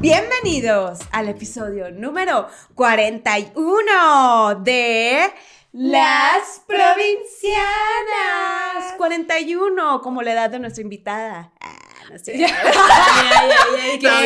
Bienvenidos al episodio número 41 de Las Provincianas. 41, como la edad de nuestra invitada. No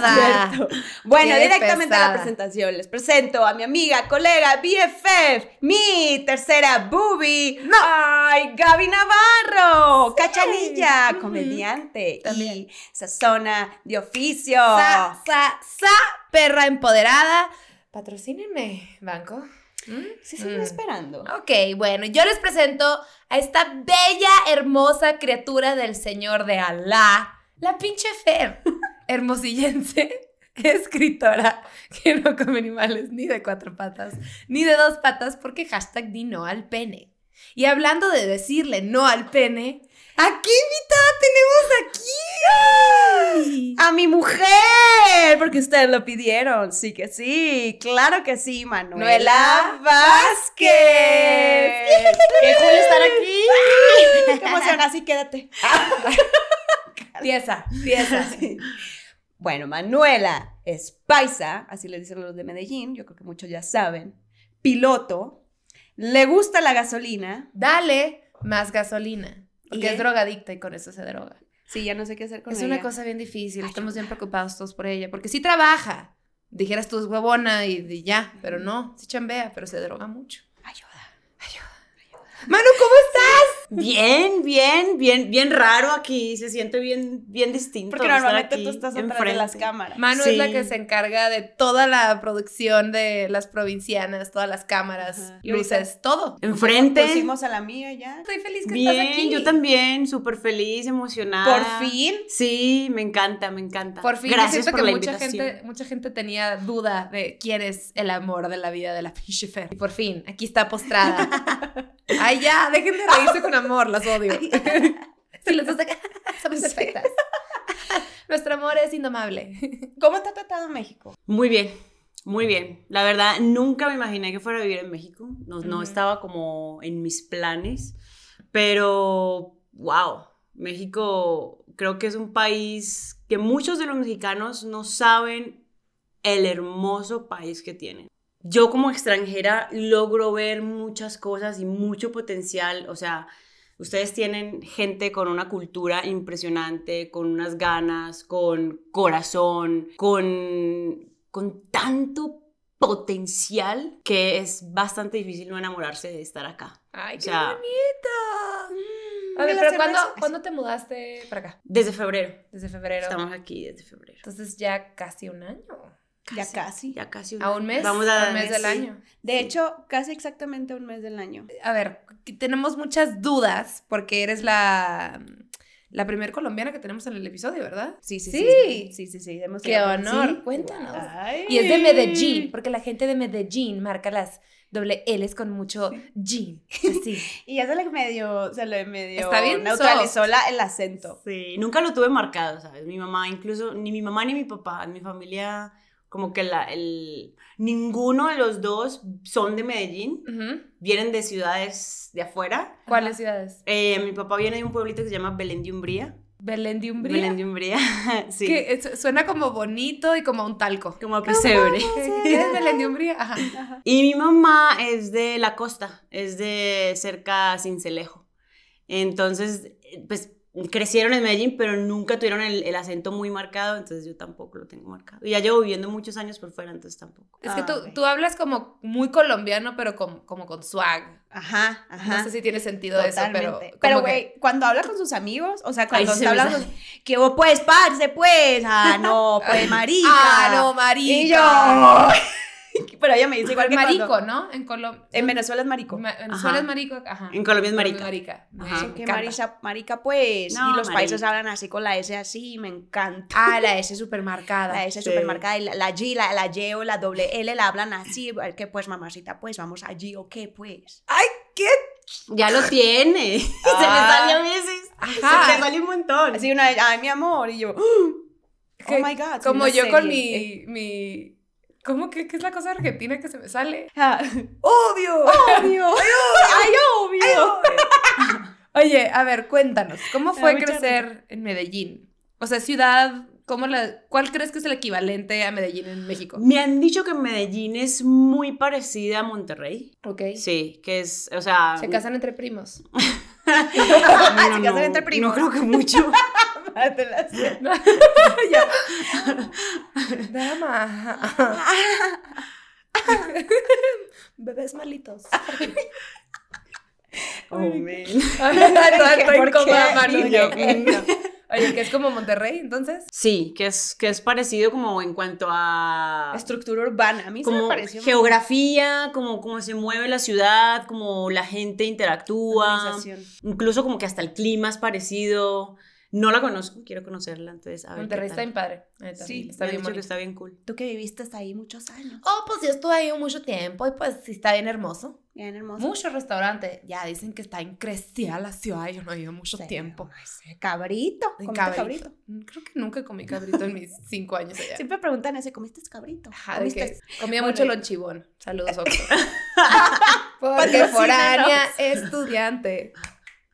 no. Bueno, Qué directamente a la presentación. Les presento a mi amiga, colega, BFF, mi tercera boobie. ¡Ay, Gaby Navarro! Cachanilla, comediante. También. Y sazona de oficio. Sa, sa, sa, perra empoderada. Patrocínenme, banco. ¿Mm? Sí, estoy Mm. esperando. Ok, bueno, yo les presento a esta bella, hermosa criatura del Señor de Alá, la pinche Fer, hermosillense, escritora que no come animales ni de cuatro patas, ni de dos patas, porque hashtag di no al pene. Y hablando de decirle no al pene, ¿a qué invitada tenemos aquí? A mi mujer, porque ustedes lo pidieron. Sí que sí, claro que sí, Manuela Vázquez. Qué cool estar aquí. Qué emoción, así quédate. Pieza, pieza. Sí. Bueno, Manuela es paisa, así le dicen los de Medellín, yo creo que muchos ya saben. Piloto, le gusta la gasolina. Dale más gasolina. Porque ¿Y es drogadicta y con eso se droga. Sí, ya no sé qué hacer con Es ella. una cosa bien difícil, estamos bien Ayuda. preocupados todos por ella, porque sí trabaja. Dijeras tú es huevona y, y ya, pero no, sí chambea, pero se droga mucho. Ayuda. Manu, ¿cómo estás? Bien, bien, bien, bien raro aquí. Se siente bien, bien distinto. Porque estar normalmente aquí tú estás atrás de enfrente. las cámaras. Manu es la que se encarga de toda la producción de las provincianas, todas las cámaras. Y luces, todo. Enfrente. Pusimos a la mía ya. Estoy feliz que estás aquí. Bien, yo también, súper feliz, emocionada. Por fin. Sí, me encanta, me encanta. Por fin, Gracias siento por que la mucha invitación. gente, mucha gente tenía duda de quién es el amor de la vida de la pinche Fer. Y por fin, aquí está postrada. Ay, ya, dejen de reírse con amor, las odio. Si les gusta, somos perfectas. Nuestro amor es indomable. ¿Cómo te ha tratado México? Muy bien, muy bien. La verdad, nunca me imaginé que fuera a vivir en México. No, no estaba como en mis planes. Pero, wow, México creo que es un país que muchos de los mexicanos no saben el hermoso país que tienen. Yo como extranjera logro ver muchas cosas y mucho potencial. O sea, ustedes tienen gente con una cultura impresionante, con unas ganas, con corazón, con, con tanto potencial que es bastante difícil no enamorarse de estar acá. Ay, O qué bonito. Pero. ¿cuándo, ¿cuándo te mudaste para acá? Desde febrero. Desde febrero. Estamos aquí desde febrero. Entonces ya casi un año. Ya casi. Ya casi ¿A un mes? Vamos a un mes del sí. año. De Sí. hecho, casi exactamente un mes del año. A ver, tenemos muchas dudas porque eres la, la primer colombiana que tenemos en el episodio, ¿verdad? Sí, sí, Sí. sí. Sí, sí, Qué honor. sí. Cuéntanos. Ay. Y es de Medellín, porque la gente de Medellín marca las doble L's con mucho jean. Así. Y ya se le medio, se le medio Está bien neutralizó la- el acento. Sí, nunca lo tuve marcado, ¿sabes? Mi mamá, incluso, ni mi mamá ni mi papá, mi familia, como que la, el, ninguno de los dos son de Medellín, vienen de ciudades de afuera. ¿Cuáles ciudades? Eh, mi papá viene de un pueblito que se llama Belén de Umbría. Belén de Umbría. Belén de Umbría, sí. Que es- suena como bonito y como un talco. Como a pesebre. ¿Es Belén de Umbría? Ajá. Y mi mamá es de la costa, es de cerca a Cincelejo. Entonces, eh, pues crecieron en Medellín, pero nunca tuvieron el, el acento muy marcado, entonces yo tampoco lo tengo marcado. Y ya llevo viviendo muchos años por fuera, entonces tampoco. Es que Ah, tú, tú hablas como muy colombiano, pero con- como con swag. Ajá, ajá. No sé si tiene sentido eso, pero. Pero, que- güey, cuando habla con sus amigos, o sea, cuando se hablando, sale. que vos, pues, parce, pues, ah, no, pues, marica. Ah, no, marica. Y yo, pero ella me dice igual que marico, cuando- ¿no? En Colombia. En Venezuela es marico. Ma- Venezuela Ajá. es marico, ajá. En Colombia es marica. marica. Ajá. Que encanta. marica, marica, pues. No, y los países hablan así con la S así, me encanta. Ah, la S super marcada. La S Sí. supermarcada y la, la G, la, la Y o la doble L la hablan así. Que pues, mamacita, pues, vamos allí o qué, pues. Ay, ¿qué? Ya lo tiene. Se le sale a veces. Ajá. Se le sale un montón. Así una vez, ay, mi amor. Y yo, oh my God. Como yo con mi. ¿Cómo que qué es la cosa argentina que se me sale? Ah, ¡Obvio! obvio. Ay, obvio. Oye, a ver, cuéntanos, ¿cómo fue crecer en Medellín? O sea, ciudad, ¿cómo la, ¿cuál crees que es el equivalente a Medellín en México? Me han dicho que Medellín es muy parecida a Monterrey. Ok. Sí, que es, o sea... Se casan entre primos. no, Se casan entre primos. No creo que mucho. Ya. Dama. Bebés malitos. Oh. Oye, que es como Monterrey, entonces. Sí, que es, que es parecido como en cuanto a... Estructura urbana. A mí se me como pareció. geografía, como cómo se mueve la ciudad, como la gente interactúa, incluso como que hasta el clima es parecido. No la conozco, quiero conocerla, entonces a ver Monterrey qué está bien padre. Sí, está bien dicho que está bien cool. Tú que viviste ahí muchos años. Oh, pues yo estuve ahí mucho tiempo y pues sí está bien hermoso. Bien hermoso. Mucho restaurante. Ya dicen que está increcida la ciudad. Yo no he ido mucho Sí, tiempo. Cabrito. En ¿Comiste cabrito. cabrito? Mm, Creo que nunca comí cabrito en mis cinco años allá. Siempre preguntan eso, ¿comiste cabrito? Ajá, comía Bueno, mucho lonchibón. Saludos, Oxxo. Porque foránea estudiante.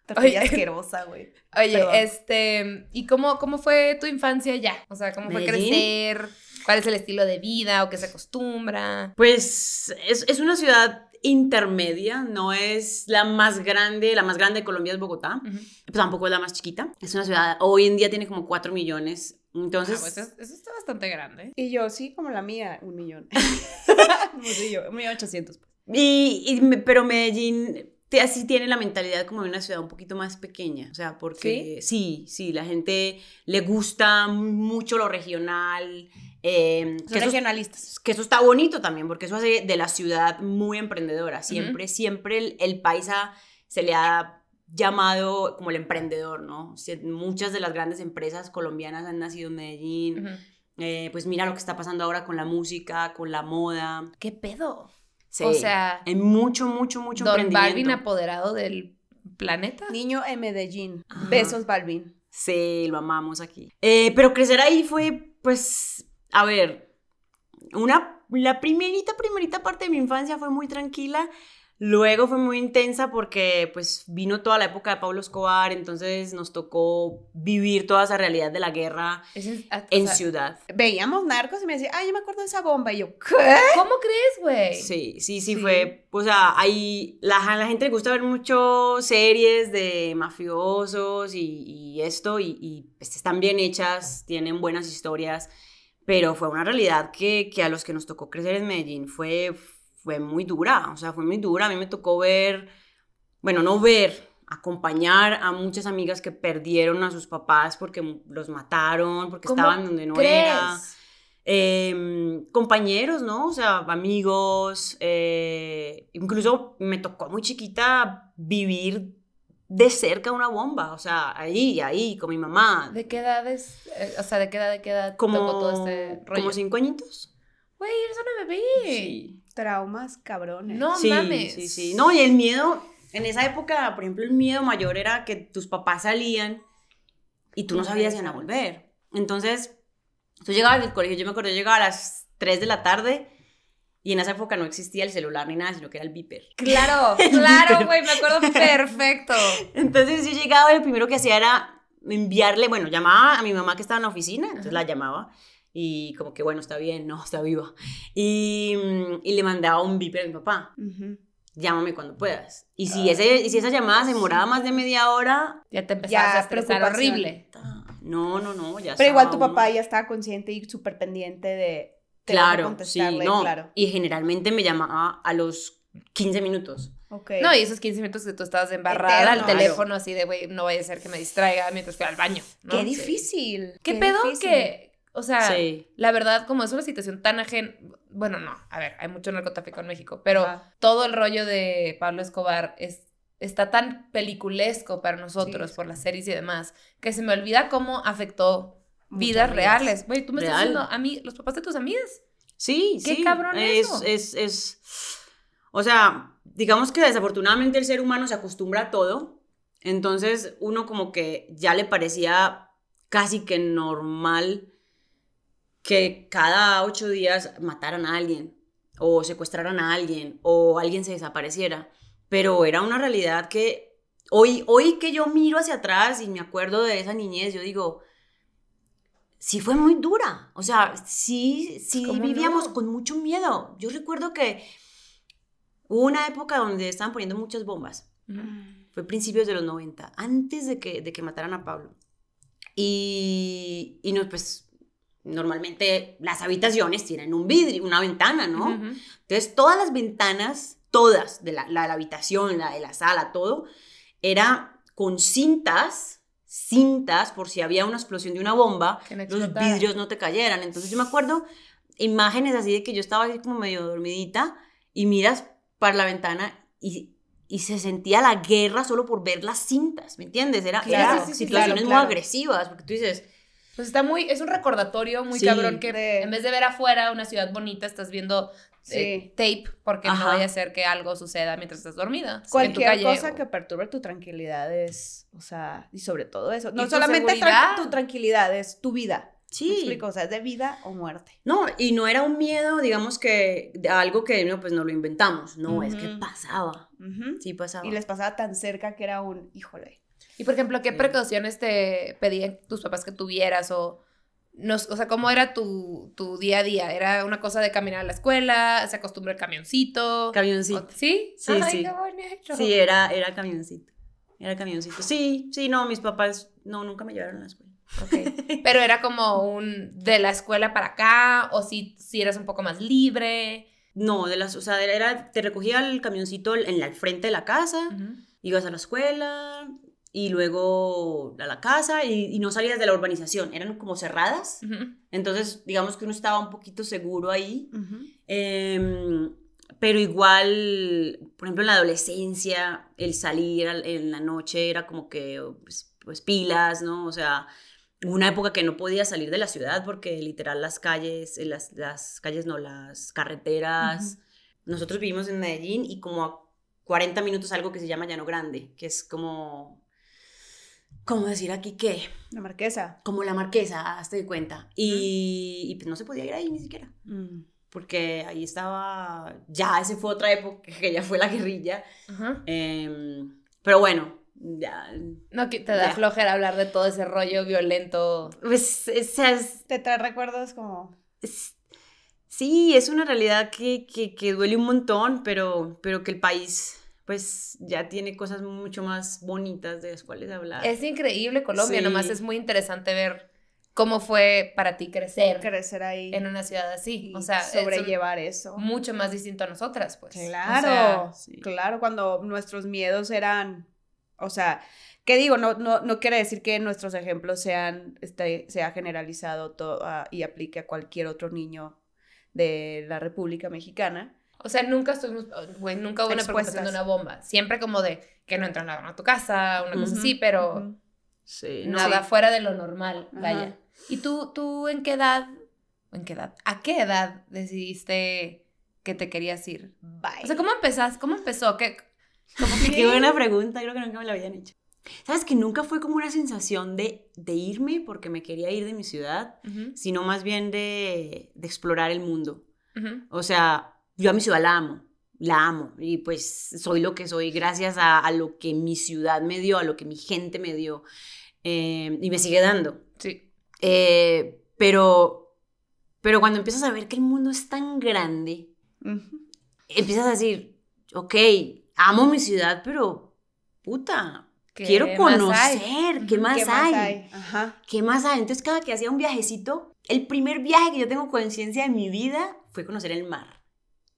Tortilla Oye. asquerosa, güey. Oye, Perdón. este, ¿y cómo, cómo fue tu infancia allá? O sea, ¿cómo fue Medellín. crecer? ¿Cuál es el estilo de vida o qué se acostumbra? Pues es, es una ciudad intermedia, no es la más grande, la más grande de Colombia es Bogotá, Ujú. pues tampoco es la más chiquita. Es una ciudad, hoy en día tiene como 4 millones, entonces... Ah, pues es- eso está bastante grande. Y yo, sí, como la mía, un millón. un millón, un millón ochocientos. pues. Y, y me- pero Medellín así tiene la mentalidad como de una ciudad un poquito más pequeña, o sea, porque sí, sí, la gente le gusta mucho lo regional, eh, Son que, eso, regionalistas. que eso está bonito también, porque eso hace de la ciudad muy emprendedora, siempre, siempre el, el paisa se le ha llamado como el emprendedor, ¿no? Muchas de las grandes empresas colombianas han nacido en Medellín, eh, pues mira lo que está pasando ahora con la música, con la moda. ¿Qué pedo? Sí, O sea, hay mucho, mucho, mucho Don emprendimiento. Balvin apoderado del planeta. Niño en Medellín. Ajá. Besos, Balvin. Sí, lo amamos aquí. Eh, pero crecer ahí fue, pues, a ver, una, la primerita, primerita parte de mi infancia fue muy tranquila. Luego fue muy intensa porque, pues, vino toda la época de Pablo Escobar, entonces nos tocó vivir toda esa realidad de la guerra Es en, a- o en sea, ciudad. Veíamos narcos y me decía, ay, yo me acuerdo de esa bomba. Y yo, ¿qué? ¿Cómo crees, güey? Sí, sí, sí, Sí. fue, o sea, hay, la, la gente le gusta ver mucho series de mafiosos y, y esto, y, y, pues, están bien hechas, tienen buenas historias, pero fue una realidad que, que a los que nos tocó crecer en Medellín fue, fue muy dura, o sea, fue muy dura, a mí me tocó ver, bueno, no ver, acompañar a muchas amigas que perdieron a sus papás porque los mataron, porque ¿Cómo estaban donde no ¿Crees? era eh, compañeros, ¿no? O sea, amigos, eh, incluso me tocó muy chiquita vivir de cerca una bomba, o sea, ahí, ahí, con mi mamá, ¿De qué edad es? eh, o sea, ¿de qué edad, de qué edad como, tocó todo este rollo? como cinco añitos. Güey, eres una bebé. Sí. Traumas cabrones. No sí, mames. sí, sí. No, y el miedo, en esa época, por ejemplo, el miedo mayor era que tus papás salían y tú no sabías si iban a volver. Entonces, tú llegabas del colegio, yo me acuerdo, yo llegaba a las 3 de la tarde y en esa época no existía el celular ni nada, sino que era el beeper. Claro, claro, güey, me acuerdo perfecto. Entonces yo llegaba y lo primero que hacía era enviarle, bueno, llamaba a mi mamá que estaba en la oficina, entonces la llamaba y como que, bueno, está bien, no, está viva. Y, mm, y le mandaba un beeper a mi papá, Ujú. llámame cuando puedas. Y si, ese, y si esa llamada se demoraba más de media hora, Ya te empezabas Ya, a estresar horrible. no, no, no, ya Pero igual tu estaba papá uno- ya estaba consciente y súper pendiente de... Claro, sí, no. claro. Y generalmente me llamaba a los 15 minutos. Ok. No, y esos 15 minutos que tú estabas embarrada al Eterno. teléfono así de, güey, no vaya a ser que me distraiga mientras fui al baño. ¿no? Qué Sí. difícil. ¿Qué, pedo difícil. que, o sea, Sí. la verdad, como es una situación tan ajena, bueno, no, a ver, hay mucho narcotráfico en México, pero Ajá. todo el rollo de Pablo Escobar es, está tan peliculesco para nosotros Sí. por las series y demás, que se me olvida cómo afectó Muchas vidas vidas. reales. Güey, tú me estás diciendo a mí, los papás de tus amigas. Sí, Qué sí. cabrón es, eso. es, es, o sea, digamos que desafortunadamente el ser humano se acostumbra a todo, entonces uno como que ya le parecía casi que normal que cada ocho días mataran a alguien o secuestraran a alguien o alguien se desapareciera, pero era una realidad que hoy, hoy que yo miro hacia atrás y me acuerdo de esa niñez, yo digo, sí fue muy dura. O sea, sí, sí ¿Cómo vivíamos no? con mucho miedo. Yo recuerdo que hubo una época donde estaban poniendo muchas bombas. Fue principios de los 90, antes de que, de que mataran a Pablo. Y, y no, pues, normalmente las habitaciones tienen un vidrio, una ventana, ¿no? Ujú. Entonces, todas las ventanas, todas, de la, la- la habitación, la de la sala, todo, era con cintas, cintas, por si había una explosión de una bomba, los vidrios no te cayeran. Entonces, yo me acuerdo imágenes así de que yo estaba así como medio dormidita y miras para la ventana y, y se sentía la guerra solo por ver las cintas, ¿me entiendes? Era, Claro, eran sí, sí, situaciones claro, muy claro. agresivas, porque tú dices, Pues está muy, es un recordatorio muy Sí. cabrón que De- en vez de ver afuera una ciudad bonita, estás viendo eh, tape porque no vaya a ser que algo suceda mientras estás dormida. en tu Cualquier calle cosa o- que perturbe tu tranquilidad es, o sea, y sobre todo eso. No solamente seguridad. tu tranquilidad, es tu vida. sí. ¿Me explico? O sea, es de vida o muerte. No, y no era un miedo, digamos que de algo que no, pues no lo inventamos, no, es que pasaba, sí pasaba. Y les pasaba tan cerca que era un, híjole. Y por ejemplo, ¿qué precauciones te pedían tus papás que tuvieras? O, nos, o sea, ¿cómo era tu, tu día a día? ¿Era una cosa de caminar a la escuela? ¿Se acostumbra el camioncito? Camioncito. ¿O- ¿Sí? Sí, Ay, sí. qué bonito. Sí, era, era camioncito. Era camioncito. Sí, sí, no, mis papás no, nunca me llevaron a la escuela. Pero era como un de la escuela para acá, o si, si eras un poco más libre. No, de las, o sea, era, te recogía el camioncito en la, al frente de la casa, ibas a la escuela y luego a la casa y, y no salías de la urbanización, eran como cerradas. Entonces, digamos que uno estaba un poquito seguro ahí. Em, pero igual, por ejemplo, en la adolescencia, el salir al- en la noche era como que, pues, pues, pilas, ¿no? O sea, una época que no podía salir de la ciudad porque literal las calles, eh, las, las calles no, las carreteras. Nosotros vivimos en Medellín y como a 40 minutos algo que se llama Llano Grande, que es como, ¿cómo decir aquí qué? La marquesa. Como la marquesa, hazte de cuenta. Y, y pues no se podía ir ahí ni siquiera Mm. porque ahí estaba, ya, ese fue otra época que ya fue la guerrilla. Ajá. Em, pero bueno, ya, No, que te da Ya. flojera hablar de todo ese rollo violento. pues es- es- Te trae recuerdos como... es- sí, es una realidad que, que, que duele un montón, pero, pero que el país pues ya tiene cosas mucho más bonitas de las cuales hablar. Es increíble Colombia, Sí. nomás es muy interesante ver cómo fue para ti crecer crecer ahí en una ciudad así. O sea, es un- sobrellevar eso. mucho más distinto a nosotras, pues. Claro, O sea, sí. claro, cuando nuestros miedos eran, o sea, ¿qué digo? No, no, no quiere decir que nuestros ejemplos sean, este, sea generalizado todo, ah, y aplique a cualquier otro niño de la República Mexicana. O sea, nunca estuvimos, güey, nunca hubo una preocupación de una bomba. Siempre como de que no entra nada a tu casa, una cosa así, pero. Sí, nada Sí. fuera de lo normal, vaya. ¿Y tú, tú en qué edad, en qué edad, a qué edad decidiste que te querías ir? Bye. O sea, ¿cómo empezás? ¿Cómo empezó? ¿Qué, cómo Qué buena pregunta, creo que nunca me la habían hecho. ¿Sabes que nunca fue como una sensación de, de irme porque me quería ir de mi ciudad, sino más bien de, de explorar el mundo? O sea, yo a mi ciudad la amo, la amo, y pues soy lo que soy gracias a, a lo que mi ciudad me dio, a lo que mi gente me dio, eh, y me sigue dando. Sí. Eh, pero, pero cuando empiezas a ver que el mundo es tan grande, empiezas a decir, ok, amo mi ciudad, pero puta, ¿Qué quiero más conocer, ¿qué más ¿Qué hay? más hay? Ajá. ¿Qué más hay? Entonces, cada que hacía un viajecito, el primer viaje que yo tengo conciencia de mi vida fue conocer el mar.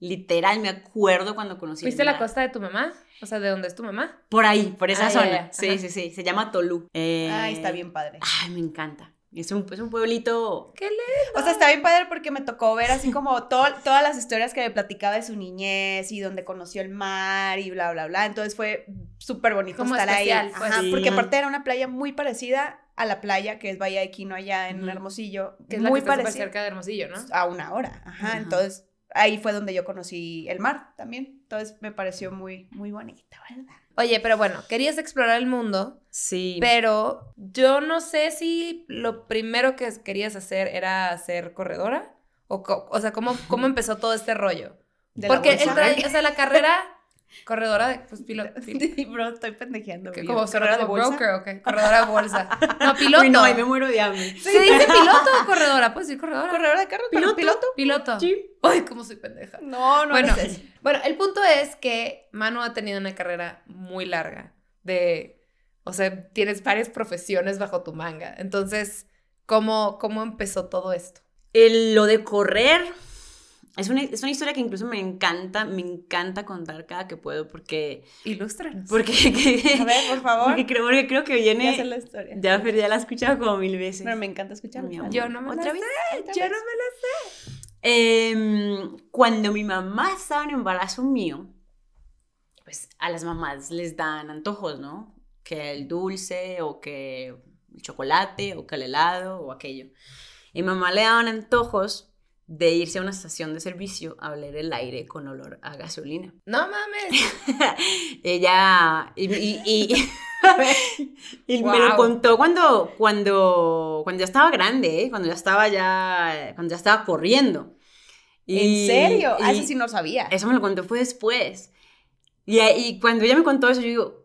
Literal, me acuerdo cuando conocí ¿Fuiste a la costa de tu mamá? O sea, ¿de dónde es tu mamá? Por ahí, por esa Ah, zona. ya, Sí, ajá. sí, sí. Se llama Tolú. Eh, Ay, está bien padre. Ay, me encanta. Es un, es un pueblito. ¿Qué le? O sea, está bien padre porque me tocó ver así como to- todas las historias que me platicaba de su niñez y donde conoció el mar y bla, bla, bla. Entonces fue súper bonito Como estar especial, ahí. pues. Ajá, Sí. Porque aparte era una playa muy parecida a la playa que es Bahía de Quino allá en. Hermosillo. Que es la que está parecida cerca de Hermosillo, ¿no? a una hora. Ajá, Ajá. entonces ahí fue donde yo conocí el mar también. Entonces me pareció muy, muy bonito, ¿verdad? Oye, pero bueno, querías explorar el mundo, Sí. pero yo no sé si lo primero que querías hacer era ser corredora. O, co- o sea, ¿cómo, ¿cómo empezó todo este rollo? De la Porque bolsa. tra- o sea, la carrera Corredora de, pues, piloto. Sí, bro, estoy pendejeando. Güey. como ¿Corredora de bolsa? broker, ok. Corredora de bolsa. No, piloto. Uy, no, ahí me muero de hambre. ¿Se dice piloto o corredora? Puedes decir corredora. ¿Corredora de carros? ¿Pero ¿Piloto? piloto? Piloto. Sí. Ay, cómo soy pendeja. No, no Bueno, eso. bueno, el punto es que Manu ha tenido una carrera muy larga de, o sea, tienes varias profesiones bajo tu manga. Entonces, ¿cómo, cómo empezó todo esto? El- lo de correr es una, es una historia que incluso me encanta, me encanta contar cada que puedo porque... Ilústranos. porque A ver, por favor. Porque creo, porque creo que Ya sé viene... la historia. Ya, pero ya la he escuchado como mil veces. Pero me encanta amor. Yo no me ¿Otra la vez? sé, ¿Otra yo vez? no me la sé. Em, cuando mi mamá estaba en embarazo mío, pues a las mamás les dan antojos, ¿no? Que el dulce o que el chocolate o que el helado o aquello. Y mamá le daban antojos de irse a una estación de servicio a oler el aire con olor a gasolina. No mames. Ella y, y- y- y me lo contó cuando cuando cuando ya estaba grande, ¿eh? cuando ya estaba ya cuando ya estaba corriendo. ¿En serio? Ah, y eso sí no sabía. eso me lo contó fue después. Y, y cuando ella me contó eso, yo digo,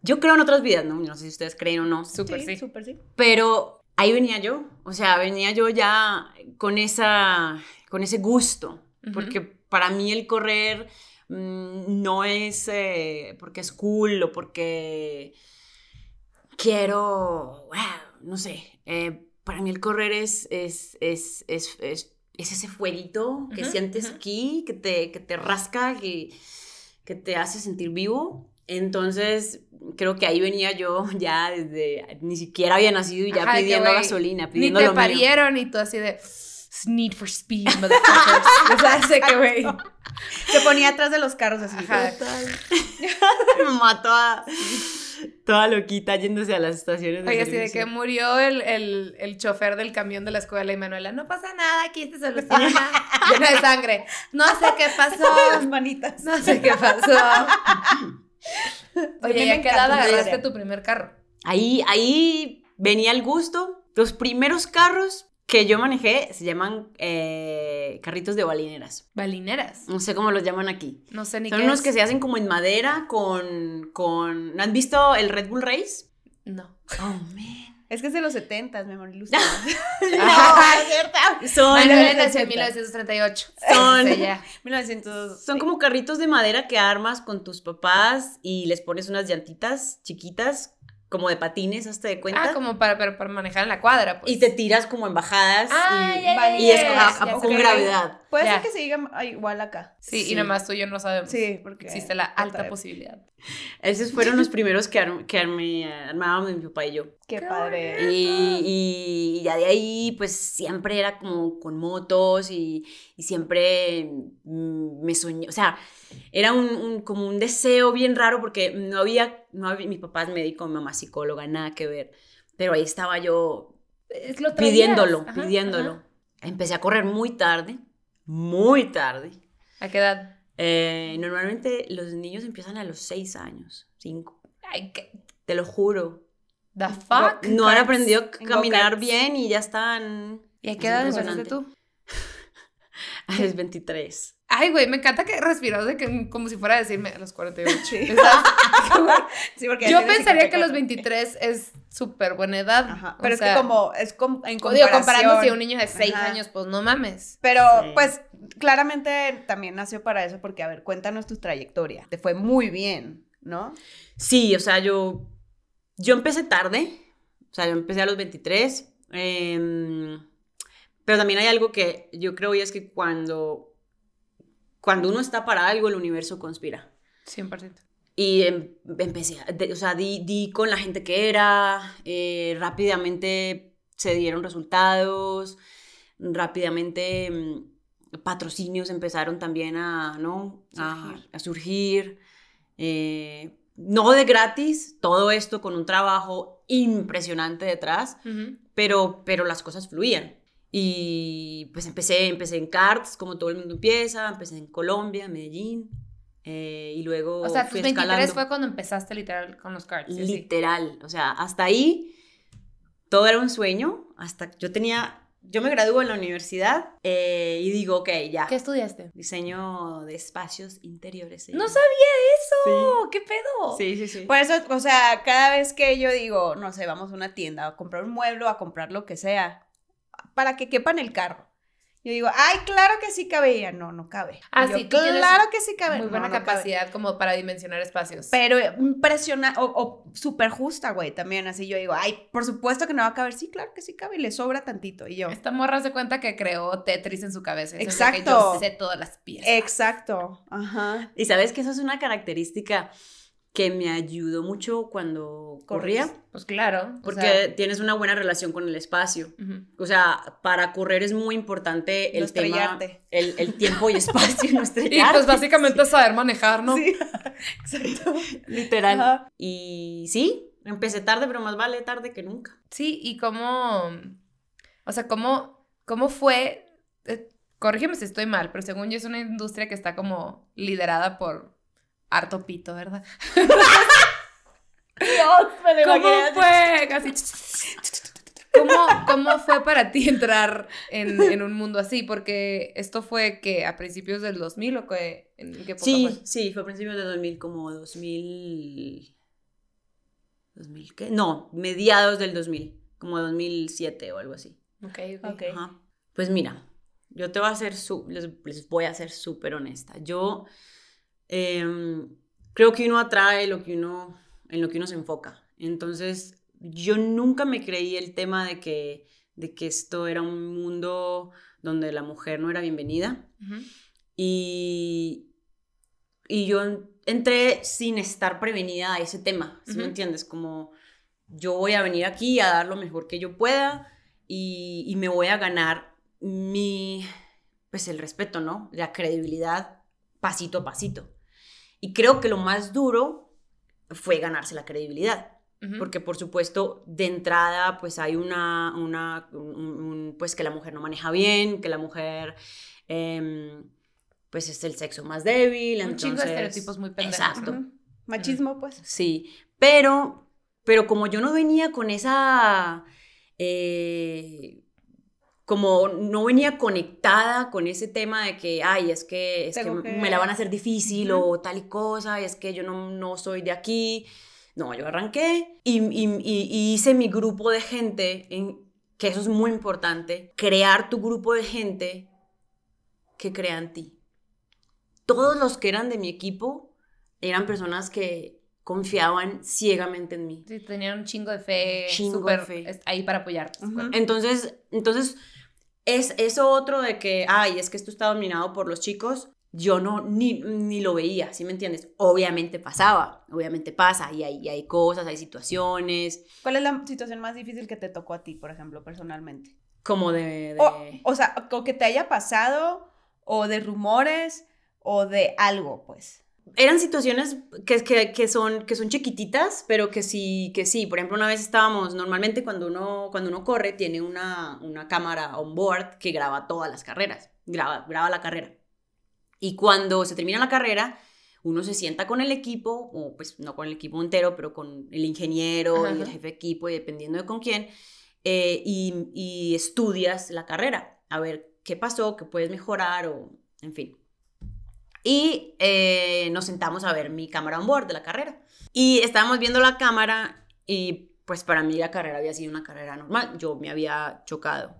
yo creo en otras vidas, ¿no? Yo no sé si ustedes creen o no. Súper sí. Súper sí. Pero ahí venía yo, o sea, venía yo ya con, esa, con ese gusto, Ujú. porque para mí el correr mm, no es eh, porque es cool o porque quiero, wow, no sé, eh, para mí el correr es, es, es, es, es, es ese fueguito que sientes aquí, que te, que te rasca, que, que te hace sentir vivo. Entonces, creo que ahí venía yo ya desde, ni siquiera había nacido y ya Ajá, pidiendo gasolina, Ni pidiendo te lo mío. parieron y tú así de need for speed, motherfuckers. o sea, sé que güey. Se ponía atrás de los carros así. Ajá. Mi mamá toda, toda loquita yéndose a las estaciones de Oye, así de que murió el, el, el chofer del camión de la escuela y Manuela, no pasa nada, aquí se soluciona. Llena de sangre. No sé qué pasó. Las manitas. No sé qué pasó. Oye, me ¿y a qué edad agarraste tu primer carro? Ahí, ahí venía el gusto. Los primeros carros que yo manejé se llaman eh, carritos de balineras. Balineras. No sé cómo los llaman aquí. No sé ni Son qué unos es. que se hacen como en madera con, con... ¿No han visto el Red Bull Race? No. Oh, man. Es que es de los 70, mi amor. ilustra. Ajá. es cierto. Son, nació en 60. 1938. Son- Sí, ya. 1900. son como carritos de madera que armas con tus papás y les pones unas llantitas chiquitas, como de patines, hasta de cuenta. Ah, como para, para, para manejar en la cuadra, pues. Y te tiras como en bajadas Ah, y, y es a- a- sé. con gravedad. Puede Ya. ser que se diga igual acá. Sí, Sí. y nomás tú y yo no sabemos. Sí, porque. Existe la alta posibilidad. Esos fueron los primeros que, arm- que armé- armábamos mi papá y yo. Qué Qué padre. Y, y ya de ahí, pues siempre era como con motos y, y siempre mm, me soñé, o sea, era un, un- como un deseo bien raro porque no había, no había, mi papá es médico, mi mamá psicóloga, nada que ver, pero ahí estaba yo lo pidiéndolo, Ajá, pidiéndolo. ajá. Empecé a correr muy tarde, muy tarde. ¿A qué edad? Eh, normalmente los niños empiezan a los seis años, cinco, Ay, ¿qué? te lo juro. The fuck? No han aprendido a caminar bien y ya están ¿Y a qué edad empezaste tú? a los 23. Ay, güey, me encanta que respiras de que como si fuera a decirme a los 48. Sí. Sí, porque Yo pensaría que los 54. 23 es súper buena edad. Ajá. O Pero es sea, que como. Es com- en Digo, comparación. comparándose a un niño de 6 Ajá. años, pues no mames. Pero, Sí. pues, claramente también nació para eso, porque, a ver, cuéntanos tu trayectoria. Te fue muy bien, ¿no? Sí, o sea, yo, yo empecé tarde, o sea, yo empecé a los 23, em, pero también hay algo que yo creo y es que cuando, cuando uno está para algo, el universo conspira. 100%. Y em- empecé, de- o sea, di, di con la gente que era, eh, rápidamente se dieron resultados, rápidamente mm, patrocinios empezaron también a, ¿no? a, Surgir. a surgir. eh, no de gratis, todo esto con un trabajo impresionante detrás, pero, pero las cosas fluían. Y pues empecé, empecé en karts, como todo el mundo empieza, empecé en Colombia, Medellín, eh, y luego O sea, fui tus 23 escalando. fue cuando empezaste literal con los sí, sí. Literal, o sea, hasta ahí todo era un sueño, hasta yo tenía yo me gradúo en la universidad eh, y digo, ok, ya. ¿Qué estudiaste? Diseño de espacios interiores. No sabía eso. ¿Qué pedo? Sí, sí, sí. Por eso, o sea, cada vez que yo digo, no sé, vamos a una tienda a comprar un mueble a comprar lo que sea, para que quepa en el carro. Yo digo, ay, claro que sí ella, no, no cabe. Ah, Y yo, sí, tú tienes claro que sí cabe. Muy No, buena no cabe. capacidad como para dimensionar espacios. Pero impresionante, o, o súper justa, güey, también. Así yo digo, ay, por supuesto que no va a caber. Sí, claro que sí cabe y le sobra tantito. Y yo, Esta morra se cuenta que creó Tetris en su cabeza. Eso es de Exacto. Que yo sé todas las piezas. exacto. Ajá. Y sabes que eso es una característica que me ayudó mucho cuando corría. Pues claro. porque sea, tienes una buena relación con el espacio. O sea, para correr es muy importante No el tema, estrellarte. el, el tiempo y espacio, no Y pues básicamente saber manejar, ¿no? Sí, exacto. Literal. Ajá. Y sí, empecé tarde, pero más vale tarde que nunca. Sí, y cómo, o sea, cómo, cómo fue, eh, corrígeme si estoy mal, pero según yo es una industria que está como liderada por harto pito, ¿verdad? Dios, me lo ¿Cómo fue? Casi... ¿Cómo, ¿Cómo fue para ti entrar en, en un mundo así? Porque esto fue que a principios del 2000 o que, en qué época Sí, fue? sí, fue a principios de 2000, como 2000... ¿2000 qué? No, mediados del 2000, como 2007 o algo así. Ok, ok. Ok. Ajá. Pues mira, yo te voy a hacer, su- les, les voy a ser súper honesta. Yo em, creo que uno atrae lo que uno, en lo que uno se enfoca. Entonces, yo nunca me creí el tema de que, de que esto era un mundo donde la mujer no era bienvenida. Y, y yo entré sin estar prevenida a ese tema, ¿sí me entiendes? Como yo voy a venir aquí a dar lo mejor que yo pueda y, y me voy a ganar mi, pues el respeto, ¿no? La credibilidad pasito a pasito. Y creo que lo más duro fue ganarse la credibilidad. Porque por supuesto, de entrada, pues hay una, una un- un- pues que la mujer no maneja bien, que la mujer, em, pues es el sexo más débil. Un chingo de estereotipos muy pendejos. Exacto. Machismo, pues. Sí, pero, pero como yo no venía con esa, eh, como no venía conectada con ese tema de que, ay, es que, es que, me la van a hacer difícil o tal y cosa, es que yo no, no soy de aquí. No, yo arranqué y, y- y- y hice mi grupo de gente, en, que eso es muy importante, crear tu grupo de gente que crea en ti. Todos los que eran de mi equipo eran personas que confiaban ciegamente en mí. Sí, tenían un chingo de fe, Chingo de súper fe. ahí para apoyarte. Entonces, entonces es eso otro de que, ay, es que esto está dominado por los chicos. Yo no, ni, ni lo veía, ¿sí me entiendes? Obviamente pasaba, obviamente pasa, y hay, y hay cosas, hay situaciones, ¿Cuál es la situación más difícil que te tocó a ti, por ejemplo, personalmente? como de... de- O, o sea, o que te haya pasado, o de rumores, o de algo, pues. Eran situaciones que, que, que son, que son chiquititas, pero que sí, que sí. Por ejemplo, una vez estábamos, normalmente cuando uno, cuando uno corre, tiene una, una cámara on board que graba todas las carreras, graba, graba la carrera. Y cuando se termina la carrera, uno se sienta con el equipo, o pues no con el equipo entero, pero con el ingeniero Ajá, y el jefe de equipo, y dependiendo de con quién, eh, y, y estudias la carrera, a ver qué pasó, qué puedes mejorar, o en fin. Y eh, nos sentamos a ver mi cámara on board de la carrera. Y estábamos viendo la cámara y pues para mí la carrera había sido una carrera normal. Yo me había chocado.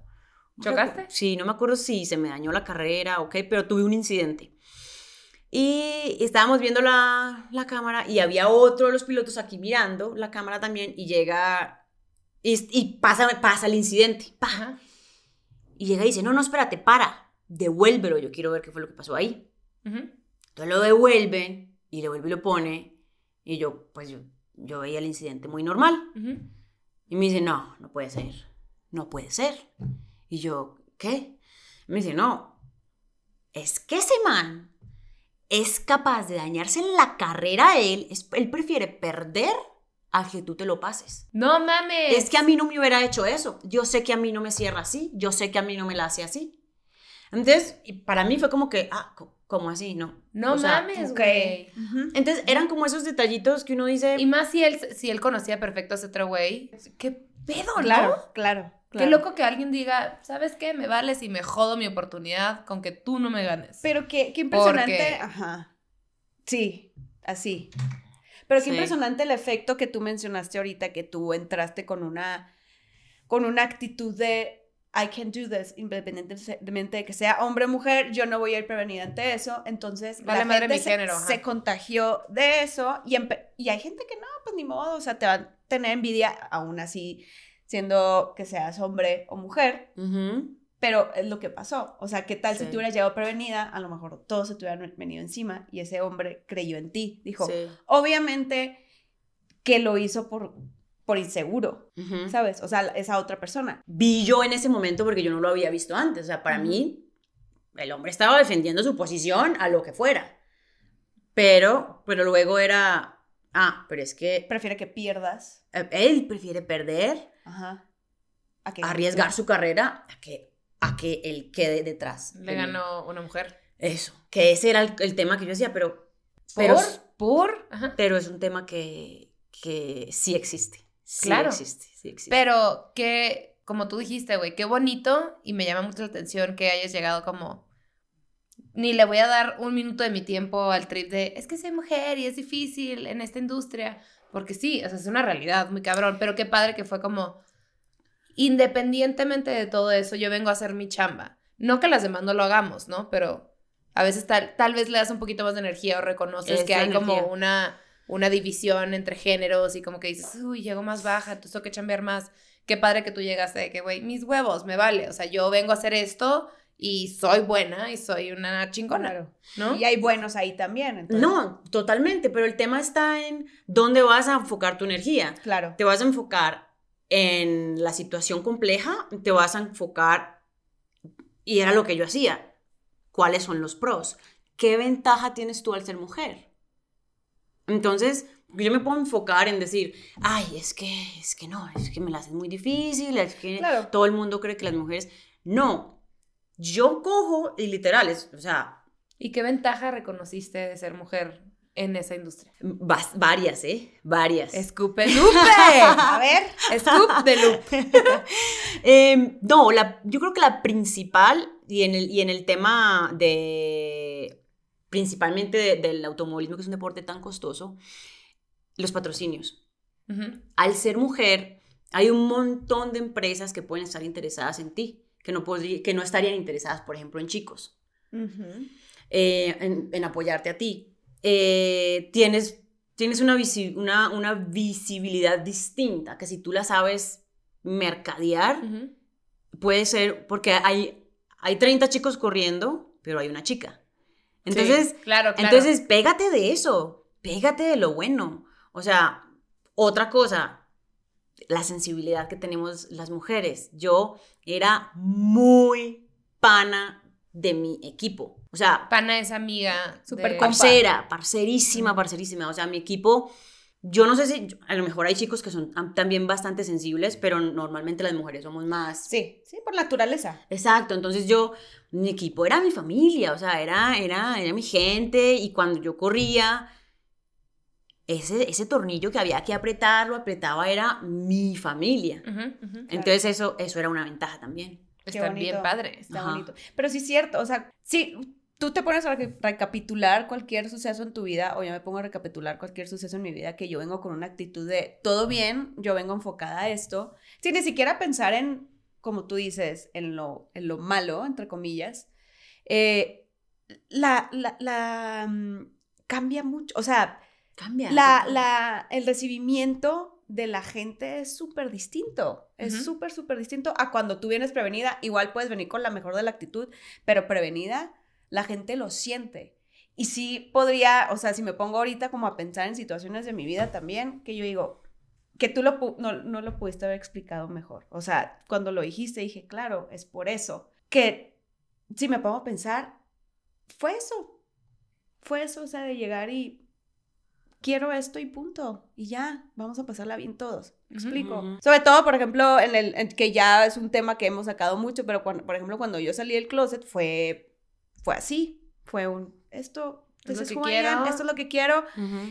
¿Chocaste? Sí, no me acuerdo si se me dañó la carrera o qué, pero tuve un incidente. Y estábamos viendo la, la cámara y había otro de los pilotos aquí mirando la cámara también y llega y, y pasa, pasa el incidente. Y llega y dice, no, no, espérate, para, devuélvelo, yo quiero ver qué fue lo que pasó ahí. Ujú. Entonces lo devuelven y le vuelve y lo pone. Y yo, pues yo, yo veía el incidente muy normal. Ujú. Y me dice, no, no puede ser. No puede ser. Y yo, ¿qué? Me dice, no. Es que ese man es capaz de dañarse en la carrera a él. Es- él prefiere perder a que tú te lo pases. No mames. Es que a mí no me hubiera hecho eso. Yo sé que a mí no me cierra así. Yo sé que a mí no me la hace así. Entonces, y para mí fue como que, ah, co- ¿cómo así? No. No O sea, mames, güey. Entonces, eran como esos detallitos que uno dice, Y más si él, si él conocía perfecto a ese otro güey. ¿Qué pedo, no? Claro, claro. Qué loco que alguien diga, ¿sabes qué? Me vales y me jodo mi oportunidad con que tú no me ganes. Pero qué, qué impresionante. Porque- Ajá. Sí, así. Pero qué Sí. impresionante el efecto que tú mencionaste ahorita, que tú entraste con una, con una actitud de I can do this, independientemente de que sea hombre o mujer, yo no voy a ir prevenida ante eso. Entonces, Vale la madre gente mi se, género, ajá. se contagió de eso y, hay gente que no, pues ni modo, o sea, te va a tener envidia aún así, siendo que seas hombre o mujer. Pero es lo que pasó. O sea, ¿qué tal si tú hubieras llegado prevenida? A lo mejor todos se te hubieran venido encima y ese hombre creyó en ti. Dijo, Sí. obviamente que lo hizo por, por inseguro, Ujú. ¿sabes? O sea, esa otra persona. vi yo en ese momento porque yo no lo había visto antes. O sea, para mí, el hombre estaba defendiendo su posición a lo que fuera. Pero, pero luego era, ah, pero es que Prefiere que pierdas. eh, él prefiere perder, Ajá. A que arriesgar su carrera a que, a que él quede detrás. Le ganó una mujer. Eso, que ese era el, el tema que yo decía, pero, ¿Por? pero, ¿Por? Ajá. pero es un tema que, que sí existe. Sí Claro. existe, sí existe. Pero que, como tú dijiste, güey, qué bonito y me llama mucho la atención que hayas llegado como... Ni le voy a dar un minuto de mi tiempo al trip de, es que soy mujer y es difícil en esta industria. Porque sí, o sea, es una realidad muy cabrón, pero qué padre que fue como, independientemente de todo eso, yo vengo a hacer mi chamba. No que las demás no lo hagamos, ¿no? Pero a veces tal, tal vez le das un poquito más de energía o reconoces Es que hay como una, una división entre géneros y como que dices, uy, llego más baja, entonces tengo que chambear más. Qué padre que tú llegaste de que, güey, mis huevos, me vale. O sea, yo vengo a hacer esto y soy buena y soy una chingona, Claro. ¿no? Y hay buenos ahí también. entonces- No, totalmente, pero el tema está en dónde vas a enfocar tu energía. Claro. Te vas a enfocar en la situación compleja, te vas a enfocar, y era lo que yo hacía, cuáles son los pros, qué ventaja tienes tú al ser mujer. Entonces, yo me puedo enfocar en decir, ay, es que, es que no, es que me la hacen muy difícil, es que Claro. todo el mundo cree que las mujeres, no, yo cojo y literales, o sea, ¿Y qué ventaja reconociste de ser mujer en esa industria? vas- varias, ¿eh? Varias. De Lupe. A ver. Scoop de Lupe. Eh, no, la, yo creo que la principal, y en el, y en el tema de, principalmente de- del automovilismo, que es un deporte tan costoso, los patrocinios. Al ser mujer, hay un montón de empresas que pueden estar interesadas en ti, que no, que no estarían interesadas, por ejemplo, en chicos, eh, en, en apoyarte a ti. Eh, tienes, tienes una, visi- una, una visibilidad distinta, que si tú la sabes mercadear, puede ser porque hay, hay 30 chicos corriendo, pero hay una chica. Entonces, Sí, claro, claro. entonces pégate de eso, pégate de lo bueno. O sea, otra cosa, la sensibilidad que tenemos las mujeres. Yo era muy pana de mi equipo. O sea, Pana es amiga. Súper de- parcera, parcerísima, parcerísima. O sea, mi equipo, yo no sé si, a lo mejor hay chicos que son tam- también bastante sensibles, pero normalmente las mujeres somos más Sí, sí, por naturaleza. Exacto, entonces yo, mi equipo era mi familia, o sea, era, era, era mi gente y cuando yo corría, ese, ese tornillo que había que apretar, lo apretaba, era mi familia. Entonces eso, eso era una ventaja también. Qué bien bonito. padres. Está Ajá. bonito. Pero sí es cierto, o sea, sí, tú te pones a re- recapitular cualquier suceso en tu vida, o yo me pongo a recapitular cualquier suceso en mi vida, que yo vengo con una actitud de todo bien, yo vengo enfocada a esto, sin ni siquiera pensar en, como tú dices, en lo, en lo malo, entre comillas, eh, la, la, la, mm, cambia mucho, o sea, Cambia. la, la, el recibimiento de la gente es súper distinto. Es súper, súper distinto a cuando tú vienes prevenida. Igual puedes venir con la mejor de la actitud, pero prevenida, la gente lo siente. Y sí podría, o sea, si me pongo ahorita como a pensar en situaciones de mi vida también, que yo digo, que tú lo, no, no lo pudiste haber explicado mejor. O sea, cuando lo dijiste dije, claro, es por eso. Que si me pongo a pensar, fue eso. Fue eso, o sea, de llegar y quiero esto y punto. Y ya, vamos a pasarla bien todos. ¿Me Ujú, explico? Sobre todo, por ejemplo, en el en que ya es un tema que hemos sacado mucho, pero cuando, por ejemplo, cuando yo salí del closet fue fue así, fue un esto this lo que quiero. esto es lo que quiero.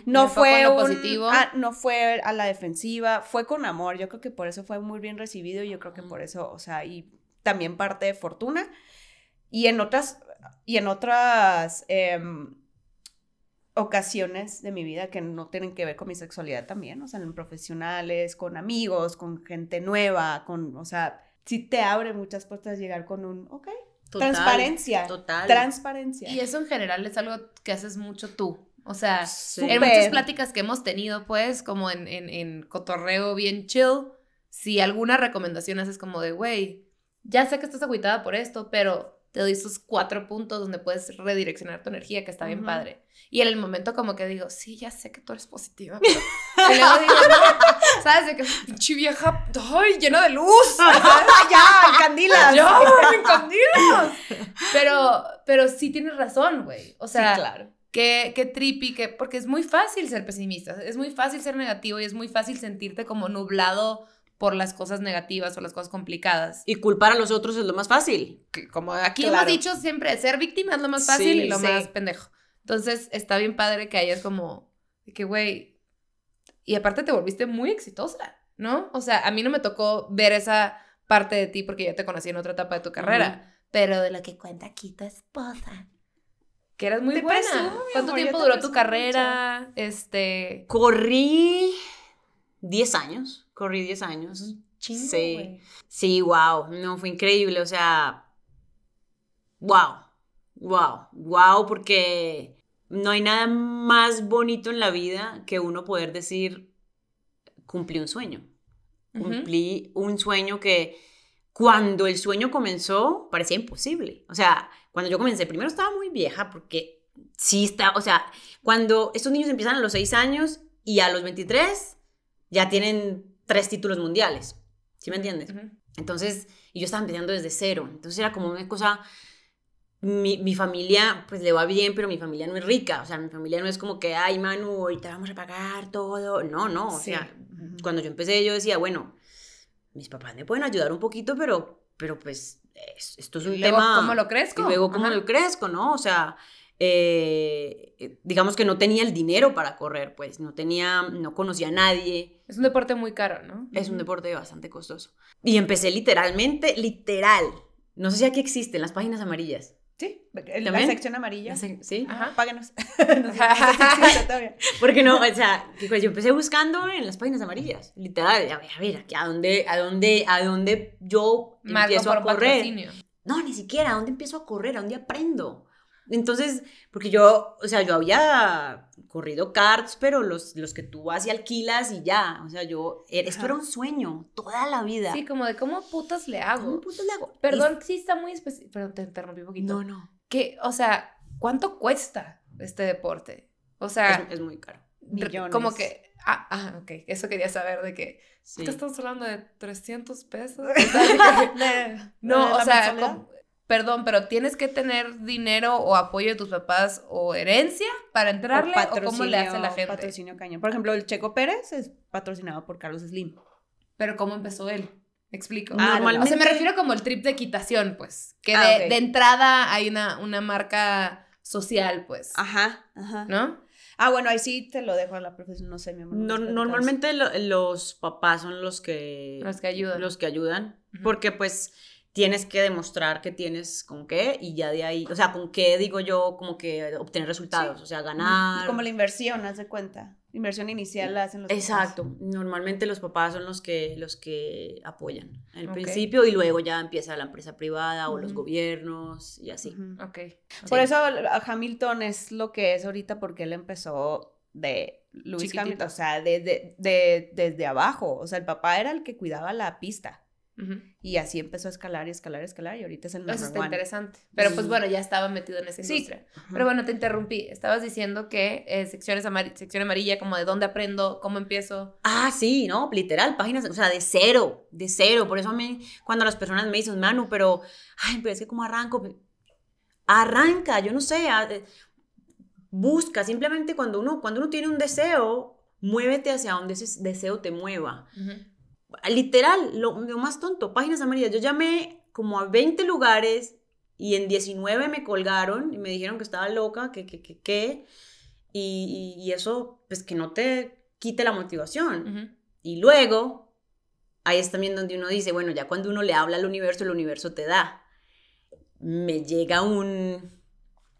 No Me fue lo un- positivo. ah, no fue a la defensiva, fue con amor. Yo creo que por eso fue muy bien recibido y yo creo que por eso, o sea, y también parte de fortuna. Y en otras, y en otras em, ocasiones de mi vida que no tienen que ver con mi sexualidad también, o sea, en profesionales, con amigos, con gente nueva, con, o sea, sí te abre muchas puertas llegar con un, ok, Total, transparencia, Total. transparencia. Y eso en general es algo que haces mucho tú. O sea, en muchas pláticas que hemos tenido, pues, como en, en, en cotorreo bien chill, si alguna recomendación haces como de, güey, ya sé que estás agüitada por esto, pero te doy esos cuatro puntos donde puedes redireccionar tu energía, que está bien padre. Y en el momento como que digo, sí, ya sé que tú eres positiva, pero... y luego digo, no, ¿sabes? De que, pinche vieja, ay, llena de luz. ya, candilas. ¡Ya, me encandilas! Pero, pero sí tienes razón, güey. O sea, sí, claro. qué, qué trippy, que, porque es muy fácil ser pesimista, es muy fácil ser negativo y es muy fácil sentirte como nublado por las cosas negativas o las cosas complicadas. Y culpar a los otros es lo más fácil. Que como aquí Claro. hemos dicho siempre, ser víctima es lo más fácil Sí, y lo sí. más pendejo. Entonces, está bien padre que hayas como, que, güey, y aparte te volviste muy exitosa, ¿no? O sea, a mí no me tocó ver esa parte de ti porque ya te conocí en otra etapa de tu carrera, pero de lo que cuenta aquí tu esposa. Que eras muy Te buena. presumo, ¿Cuánto amor, yo tiempo duró tu carrera? Este. Corrí 10 años. Corrí 10 años. Chingo, Sí. Sí, wow. No, fue increíble. O sea, wow. Wow. Wow, porque no hay nada más bonito en la vida que uno poder decir, cumplí un sueño. Cumplí un sueño que cuando el sueño comenzó parecía imposible. O sea, cuando yo comencé, primero estaba muy vieja porque sí está, o sea, cuando estos niños empiezan a los 6 años y a los 23 ya tienen tres títulos mundiales. ¿Sí me entiendes? Entonces, y yo estaba empezando desde cero. Entonces era como una cosa, mi, mi familia pues le va bien, pero mi familia no es rica. O sea, mi familia no es como que, ay, Manu, ahorita vamos a pagar todo. No, no. O Sí. sea, cuando yo empecé yo decía, bueno, mis papás me pueden ayudar un poquito, pero, pero pues es- esto es un Y luego, tema... ¿cómo lo crezco? Y luego, ¿cómo Ajá. lo crezco, no? O sea, eh, eh, digamos que no tenía el dinero para correr, pues, no tenía, no conocía a nadie. Es un deporte muy caro, ¿no? Es un deporte bastante costoso. Y empecé literalmente, literal. No sé si aquí existen las páginas amarillas. Sí, la ¿También? sección amarilla. ¿Sí? Ajá. Páganos. no sé, no sé si existe todavía. Porque no, o sea, pues yo empecé buscando en las páginas amarillas, literal, a ver, a ver, a dónde, a dónde, a dónde yo Marco empiezo a correr. No, ni siquiera, ¿a dónde empiezo a correr? ¿A dónde aprendo? Entonces, porque yo, o sea, yo había corrido karts, pero los, los que tú vas y alquilas y ya, o sea, yo, era- esto era un sueño, toda la vida. Sí, como de cómo putas le ¿Cómo hago. putas le hago? Perdón, sí está muy específico. Perdón, te interrumpí un poquito. No, no, Que, o sea, ¿cuánto cuesta este deporte? O sea, es, es muy caro. Millones. como que. Ah, ah, ok. Eso quería saber de que. Sí. ¿Qué estamos hablando de 300 pesos? O sea, de que- no, o sea, perdón, pero tienes que tener dinero o apoyo de tus papás o herencia para entrarle o, cómo le hace la gente. Patrocinio cañón. Por ejemplo, el Checo Pérez es patrocinado por Carlos Slim. Pero cómo empezó él. Me explico. Ah, Normalmente- O sea, me refiero como el trip de equitación, pues. Que Ah, de, entrada hay una, una marca social, pues. Ajá, ajá. ¿No? Ah, bueno, ahí sí te lo dejo a la profesión, no sé, mi amor. No- normalmente lo- los papás son los que Los que ayudan. los que ayudan, porque pues tienes que demostrar que tienes con qué y ya de ahí, o sea, con qué digo yo como que obtener resultados, o sea, ganar. Como la inversión, haz de cuenta. Inversión inicial la hacen los papás. Exacto, normalmente los papás son los que los que apoyan al principio y luego ya empieza la empresa privada o los gobiernos y así. Ujú. Ok. Por eso Hamilton es lo que es ahorita porque él empezó de Luis. Hamilton, o sea, de, de- de- desde abajo. O sea, el papá era el que cuidaba la pista. Ujú. Y así empezó a escalar y escalar y escalar y ahorita es el Eso number está one. interesante. Pero pues bueno, ya estaba metido en esa Sí. industria. Pero bueno, te interrumpí. Estabas diciendo que eh, secciones amari- sección amarilla, como de dónde aprendo, cómo empiezo. Ah, sí, no, literal, páginas, o sea, de cero, de cero. Por eso a mí, cuando las personas me dicen, Manu, pero, ay, pero es que cómo arranco. Arranca, yo no sé, a- eh, busca, simplemente cuando uno, cuando uno tiene un deseo, muévete hacia donde ese deseo te mueva. Literal, lo, lo más tonto, páginas amarillas. Yo llamé como a 20 lugares y en 19 me colgaron y me dijeron que estaba loca, que, que, que, que, y, eso, pues que no te quite la motivación. Y luego, ahí es también donde uno dice, bueno, ya cuando uno le habla al universo, el universo te da. Me llega un,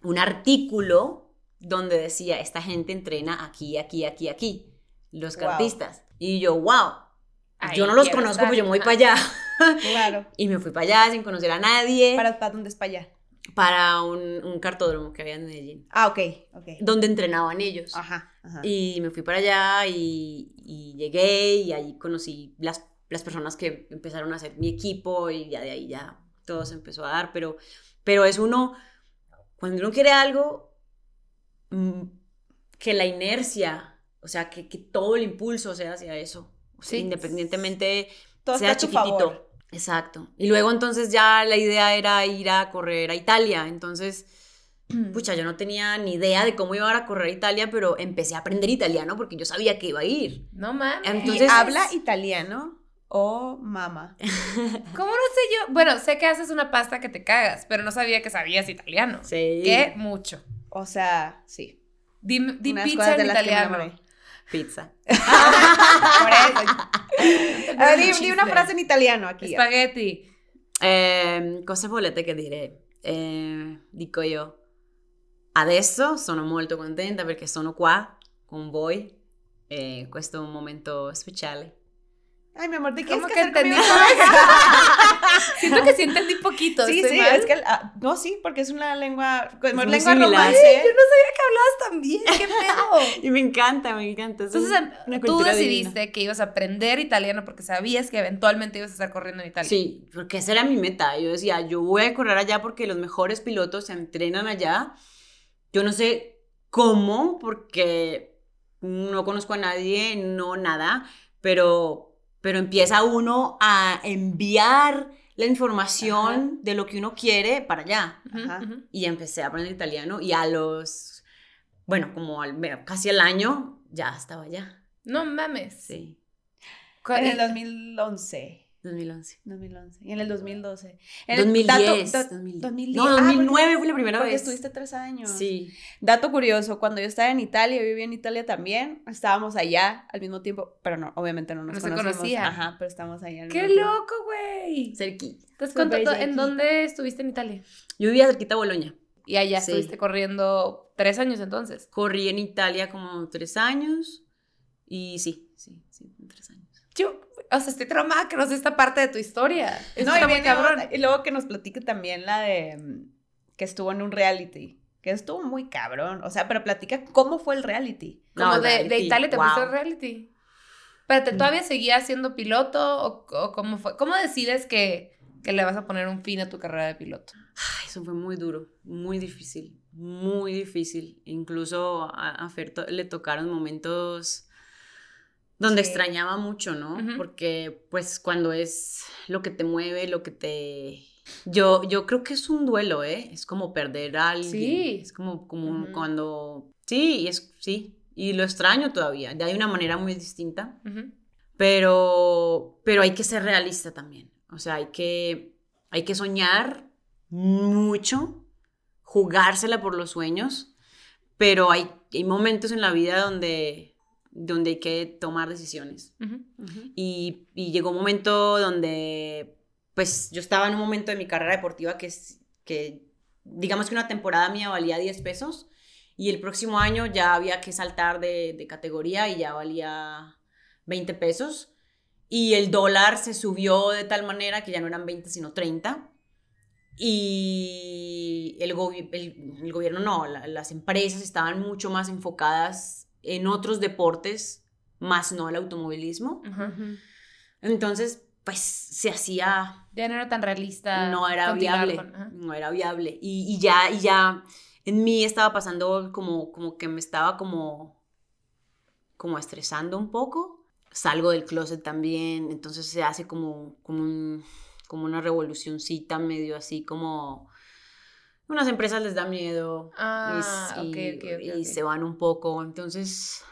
un artículo donde decía, esta gente entrena aquí, aquí, aquí, aquí, los Wow. cartistas. Y yo, wow, Ahí yo no los conozco, estar. pues yo me voy para allá. Claro. Y me fui para allá sin conocer a nadie, para, ¿Para, para dónde es para allá? un, un cartódromo que había en Medellín, Ah, ok, ok. donde entrenaban ellos. Ajá, ajá. Y me fui para allá y, y llegué y ahí conocí las, las personas que empezaron a hacer mi equipo y ya de ahí ya todo se empezó a dar, pero, pero es uno, cuando uno quiere algo, mm, que la inercia, o sea, que, que todo el impulso sea hacia eso, Sí. independientemente Todo sea está a tu chiquitito. favor. Exacto. Y luego entonces ya la idea era ir a correr a Italia, entonces Pucha, yo no tenía ni idea de cómo iba a correr a Italia, pero empecé a aprender italiano porque yo sabía que iba a ir. No mames. Entonces- ¿Y habla italiano o mama? ¿Cómo no sé yo? Bueno, sé que haces una pasta que te cagas, pero no sabía que sabías italiano. Sí. ¿Qué? Mucho. O sea, sí. Di, di pizza en que italiano. Pizza. Por eso. Di, di una frase en italiano aquí. Spaghetti. Eh, cosa volete che dire? Eh, dico io, adesso sono molto contenta perché sono qua con voi. E questo è un momento speciale. Ay, mi amor, ¿te quieres ¿Cómo que entendí? Siento que sí entendí poquito. Sí, ¿estoy sí, mal? es que, ah, no, sí, porque es una lengua, como muy lengua similar. romance. Yo no sabía que hablabas tan bien. ¿Qué pedo? Y me encanta, me encanta. es Entonces, una tú decidiste divina. que ibas a aprender italiano porque sabías que eventualmente ibas a estar corriendo en Italia. Sí, porque esa era mi meta. Yo decía, yo voy a correr allá porque los mejores pilotos se entrenan allá. Yo no sé cómo, porque no conozco a nadie, no nada, pero, pero empieza uno a enviar la información de lo que uno quiere para allá. Ajá. Y empecé a aprender italiano y a los, bueno, como al, casi al año ya estaba allá. No mames. Sí, ¿Cuál- En el 2011. 2011. 2011. Y en el 2012. En el 2010, dato- da- 2010. 2010. No, Ah, 2009 porque- fue la primera Porque vez. estuviste tres años. Sí. Dato curioso, cuando yo estaba en Italia, yo vivía en Italia también, estábamos allá al mismo tiempo, pero no, obviamente no nos No se conocimos. conocían. Ajá, pero estábamos allá al ¡Qué mismo loco, güey! Cerquita. Entonces, ¿cuánto- ¿en dónde estuviste en Italia? Yo vivía cerquita de Boloña. Y allá Sí. estuviste corriendo tres años entonces. Corrí en Italia como tres años. Y sí, sí, sí, tres años. Yo, o sea, estoy traumada que no sé esta parte de tu historia. Eso No, y, está muy viene cabrón. y luego que nos platique también la de mm, que estuvo en un reality, que estuvo muy cabrón, o sea, pero platica cómo fue el reality. Como No, de, de Italia te wow. fuiste al reality. Espérate, Mm. ¿todavía seguías siendo piloto o, o cómo fue? ¿Cómo decides que, que le vas a poner un fin a tu carrera de piloto? Ay, eso fue muy duro, muy difícil, muy difícil. Incluso a, a Fer to- le tocaron momentos donde Sí. extrañaba mucho, ¿no? Porque pues cuando es lo que te mueve, lo que te... Yo, yo creo que es un duelo, ¿eh? Es como perder a alguien. Sí. Es como, como cuando... Sí, y es, sí. Y lo extraño todavía, de hay una manera muy distinta. Pero, pero hay que ser realista también. O sea, hay que, hay que soñar mucho, jugársela por los sueños, pero hay, hay momentos en la vida donde, donde hay que tomar decisiones. Y, y llegó un momento donde, pues yo estaba en un momento de mi carrera deportiva que, que digamos que una temporada mía valía 10 pesos y el próximo año ya había que saltar de, de categoría y ya valía 20 pesos. Y el dólar se subió de tal manera que ya no eran 20, sino 30. Y el, gobi- el- el gobierno no, la- las empresas estaban mucho más enfocadas en otros deportes, más no el automovilismo. Entonces, pues se hacía, Ya no era tan realista. no era viable, con- no era viable. Y, y ya, y ya en mí estaba pasando como, como que me estaba como, como estresando un poco. Salgo del closet también, entonces se hace como, como, un- como una revolucioncita medio así como... Unas empresas les da miedo Ah, y, se van un poco. Entonces,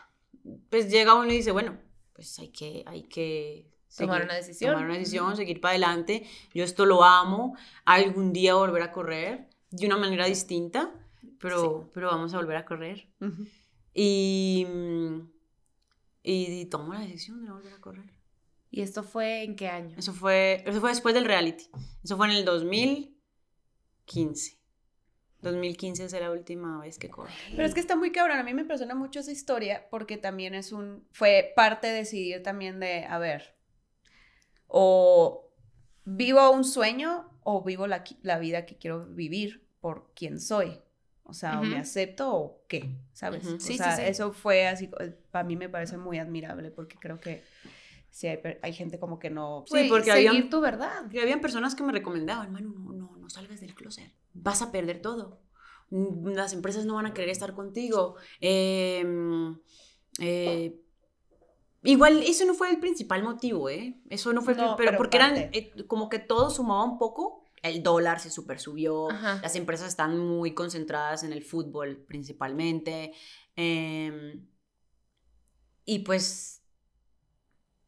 pues llega uno y dice, bueno, pues hay que, hay que Tomar seguir- una decisión. Tomar una decisión, seguir para adelante. Yo esto lo amo. Algún día volver a correr de una manera distinta, pero, pero vamos a volver a correr. Y, mm, y, y tomo la decisión de no volver a correr. ¿Y esto fue en qué año? Eso fue, eso fue después del reality. Eso fue en el 2015. 2015 es la última vez que corro. Pero es que está muy cabrón. A mí me impresiona mucho esa historia porque también es un. Fue parte de decidir también de, a ver, o vivo un sueño o vivo la, la vida que quiero vivir por quien soy. O sea, o me acepto o qué, ¿sabes? Ujú. O Sí, sí, sea, sí. eso fue así, para mí me parece muy admirable porque creo que sí hay, hay gente como que no... Sí, porque seguir habían- tu verdad. Habían personas que me recomendaban, Manu, no, no, no salgas del closet. Vas a perder todo. Las empresas no van a querer estar contigo. Eh, eh, igual, eso no fue el principal motivo, ¿eh? Eso no fue el No, pero, pero porque eran eh, como que todo sumaba un poco. El dólar se super subió. Ajá. Las empresas están muy concentradas en el fútbol principalmente. eh, y pues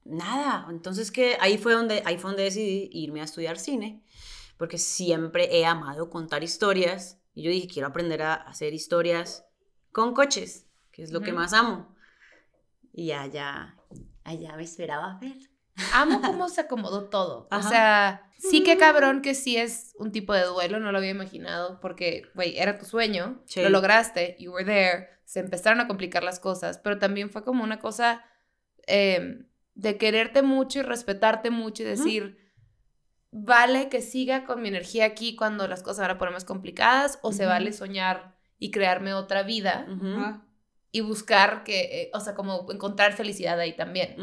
nada, entonces que ahí fue donde ahí fue donde decidí irme a estudiar cine, porque siempre he amado contar historias y yo dije, quiero aprender a hacer historias con coches, que es lo que más amo. Y allá allá me esperaba ver. Amo cómo se acomodó todo. Ajá. O sea, sí que cabrón que sí es un tipo de duelo, no lo había imaginado, porque, güey, era tu sueño, Sí. lo lograste, you were there, se empezaron a complicar las cosas, pero también fue como una cosa eh, de quererte mucho y respetarte mucho y decir, vale que siga con mi energía aquí cuando las cosas van a poner más complicadas, o se vale soñar y crearme otra vida y buscar que, eh, o sea, como encontrar felicidad ahí también.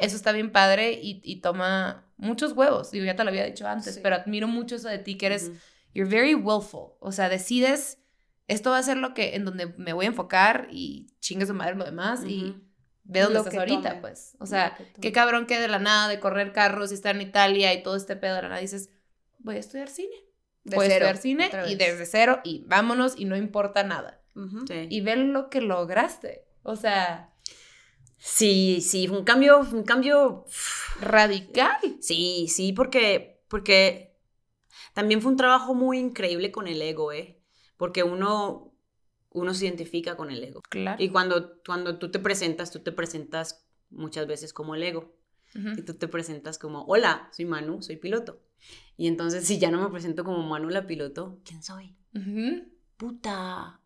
Eso está bien padre y, y toma muchos huevos. Digo, ya te lo había dicho antes, Sí. pero admiro mucho eso de ti, que eres, you're very willful. O sea, decides, esto va a ser lo que, en donde me voy a enfocar y chingue su madre lo demás y. ve dónde Lo estás que ahorita, tome. pues. O sea, que qué cabrón que de la nada, de correr carros y estar en Italia y todo este pedo de la nada, dices, voy a estudiar cine. de voy a cero, estudiar cine y desde cero y vámonos y no importa nada. Sí. Y ve lo que lograste. O sea, Sí, sí, fue un cambio, un cambio radical. Sí, sí, porque, porque también fue un trabajo muy increíble con el ego, ¿eh? Porque uno, uno se identifica con el ego. Claro. Y cuando, cuando tú te presentas, tú te presentas muchas veces como el ego. Y tú te presentas como, hola, soy Manu, soy piloto. Y entonces, si ya no me presento como Manu la piloto, ¿quién soy? Ujú. Puta,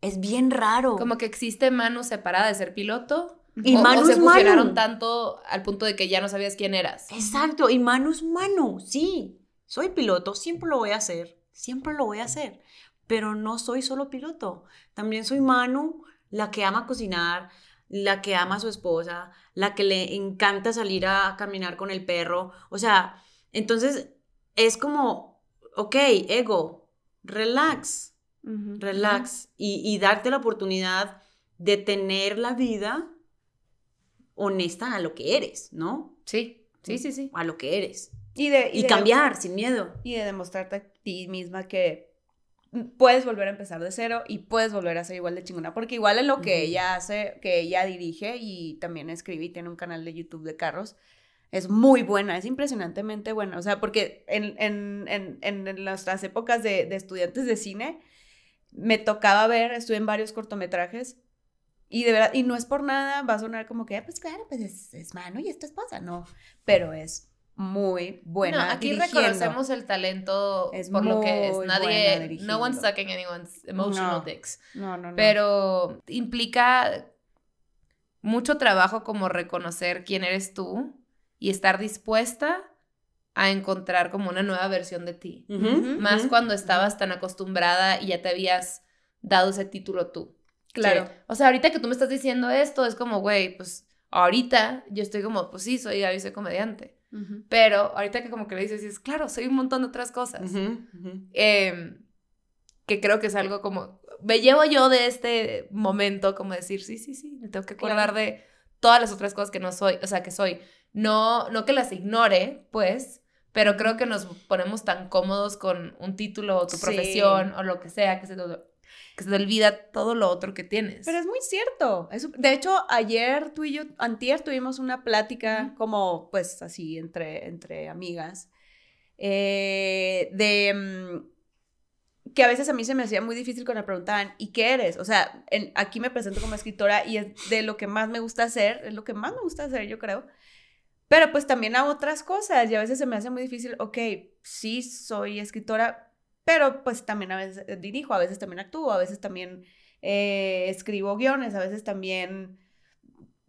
es bien raro. Como que existe Manu separada de ser piloto. Y o, Manu o se fusionaron Manu. tanto al punto de que ya no sabías quién eras. Exacto, y Manu es Manu, sí. Soy piloto, siempre lo voy a hacer, siempre lo voy a hacer. Pero no soy solo piloto. También soy Manu, la que ama cocinar, la que ama a su esposa, la que le encanta salir a caminar con el perro. O sea, entonces es como, ok, ego, relax, relax. Y, y darte la oportunidad de tener la vida honesta a lo que eres, ¿no? Sí, sí, sí, sí. A lo que eres. Y, de, Y de- cambiar sin miedo. Y de demostrarte a ti misma que puedes volver a empezar de cero y puedes volver a ser igual de chingona. Porque igual en lo que Ujú. ella hace, que ella dirige y también escribe y tiene un canal de YouTube de carros, es muy buena, es impresionantemente buena. O sea, porque en, en, en, en nuestras épocas de, de estudiantes de cine, me tocaba ver, estuve en varios cortometrajes. Y de verdad, y no es por nada, va a sonar como que, "Ah, pues claro, pues es, es mano y es tu esposa, no. Pero es muy buena. no, aquí dirigiendo. reconocemos el talento Es por lo que es. Nadie, no one's sucking anyone's emotional No. dicks. No, no, no. Pero implica mucho trabajo como reconocer quién eres tú y estar dispuesta a encontrar como una nueva versión de ti. Más cuando estabas tan acostumbrada y ya te habías dado ese título tú. Claro. Sí. O sea, ahorita que tú me estás diciendo esto, es como, güey, pues ahorita yo estoy como, pues sí, soy Gaby, soy comediante. Pero ahorita que como que le dices, es claro, soy un montón de otras cosas. Em, que creo que es algo como, me llevo yo de este momento como decir, sí, sí, sí, me tengo que acordar Claro. de todas las otras cosas que no soy, o sea, que soy. No, no que las ignore, pues, pero creo que nos ponemos tan cómodos con un título o tu Sí. profesión o lo que sea, que se. Que se te olvida todo lo otro que tienes. Pero es muy cierto. Es- de hecho, ayer tú y yo, antier tuvimos una plática como, pues, así, entre, entre amigas, eh, de mm, que a veces a mí se me hacía muy difícil cuando me preguntaban, ¿y qué eres? O sea, en- aquí me presento como escritora y es de lo que más me gusta hacer, es lo que más me gusta hacer, yo creo. Pero pues también hago otras cosas y a veces se me hace muy difícil, ok, sí soy escritora, pero pues también a veces eh, dirijo, a veces también actúo, a veces también eh, escribo guiones, a veces también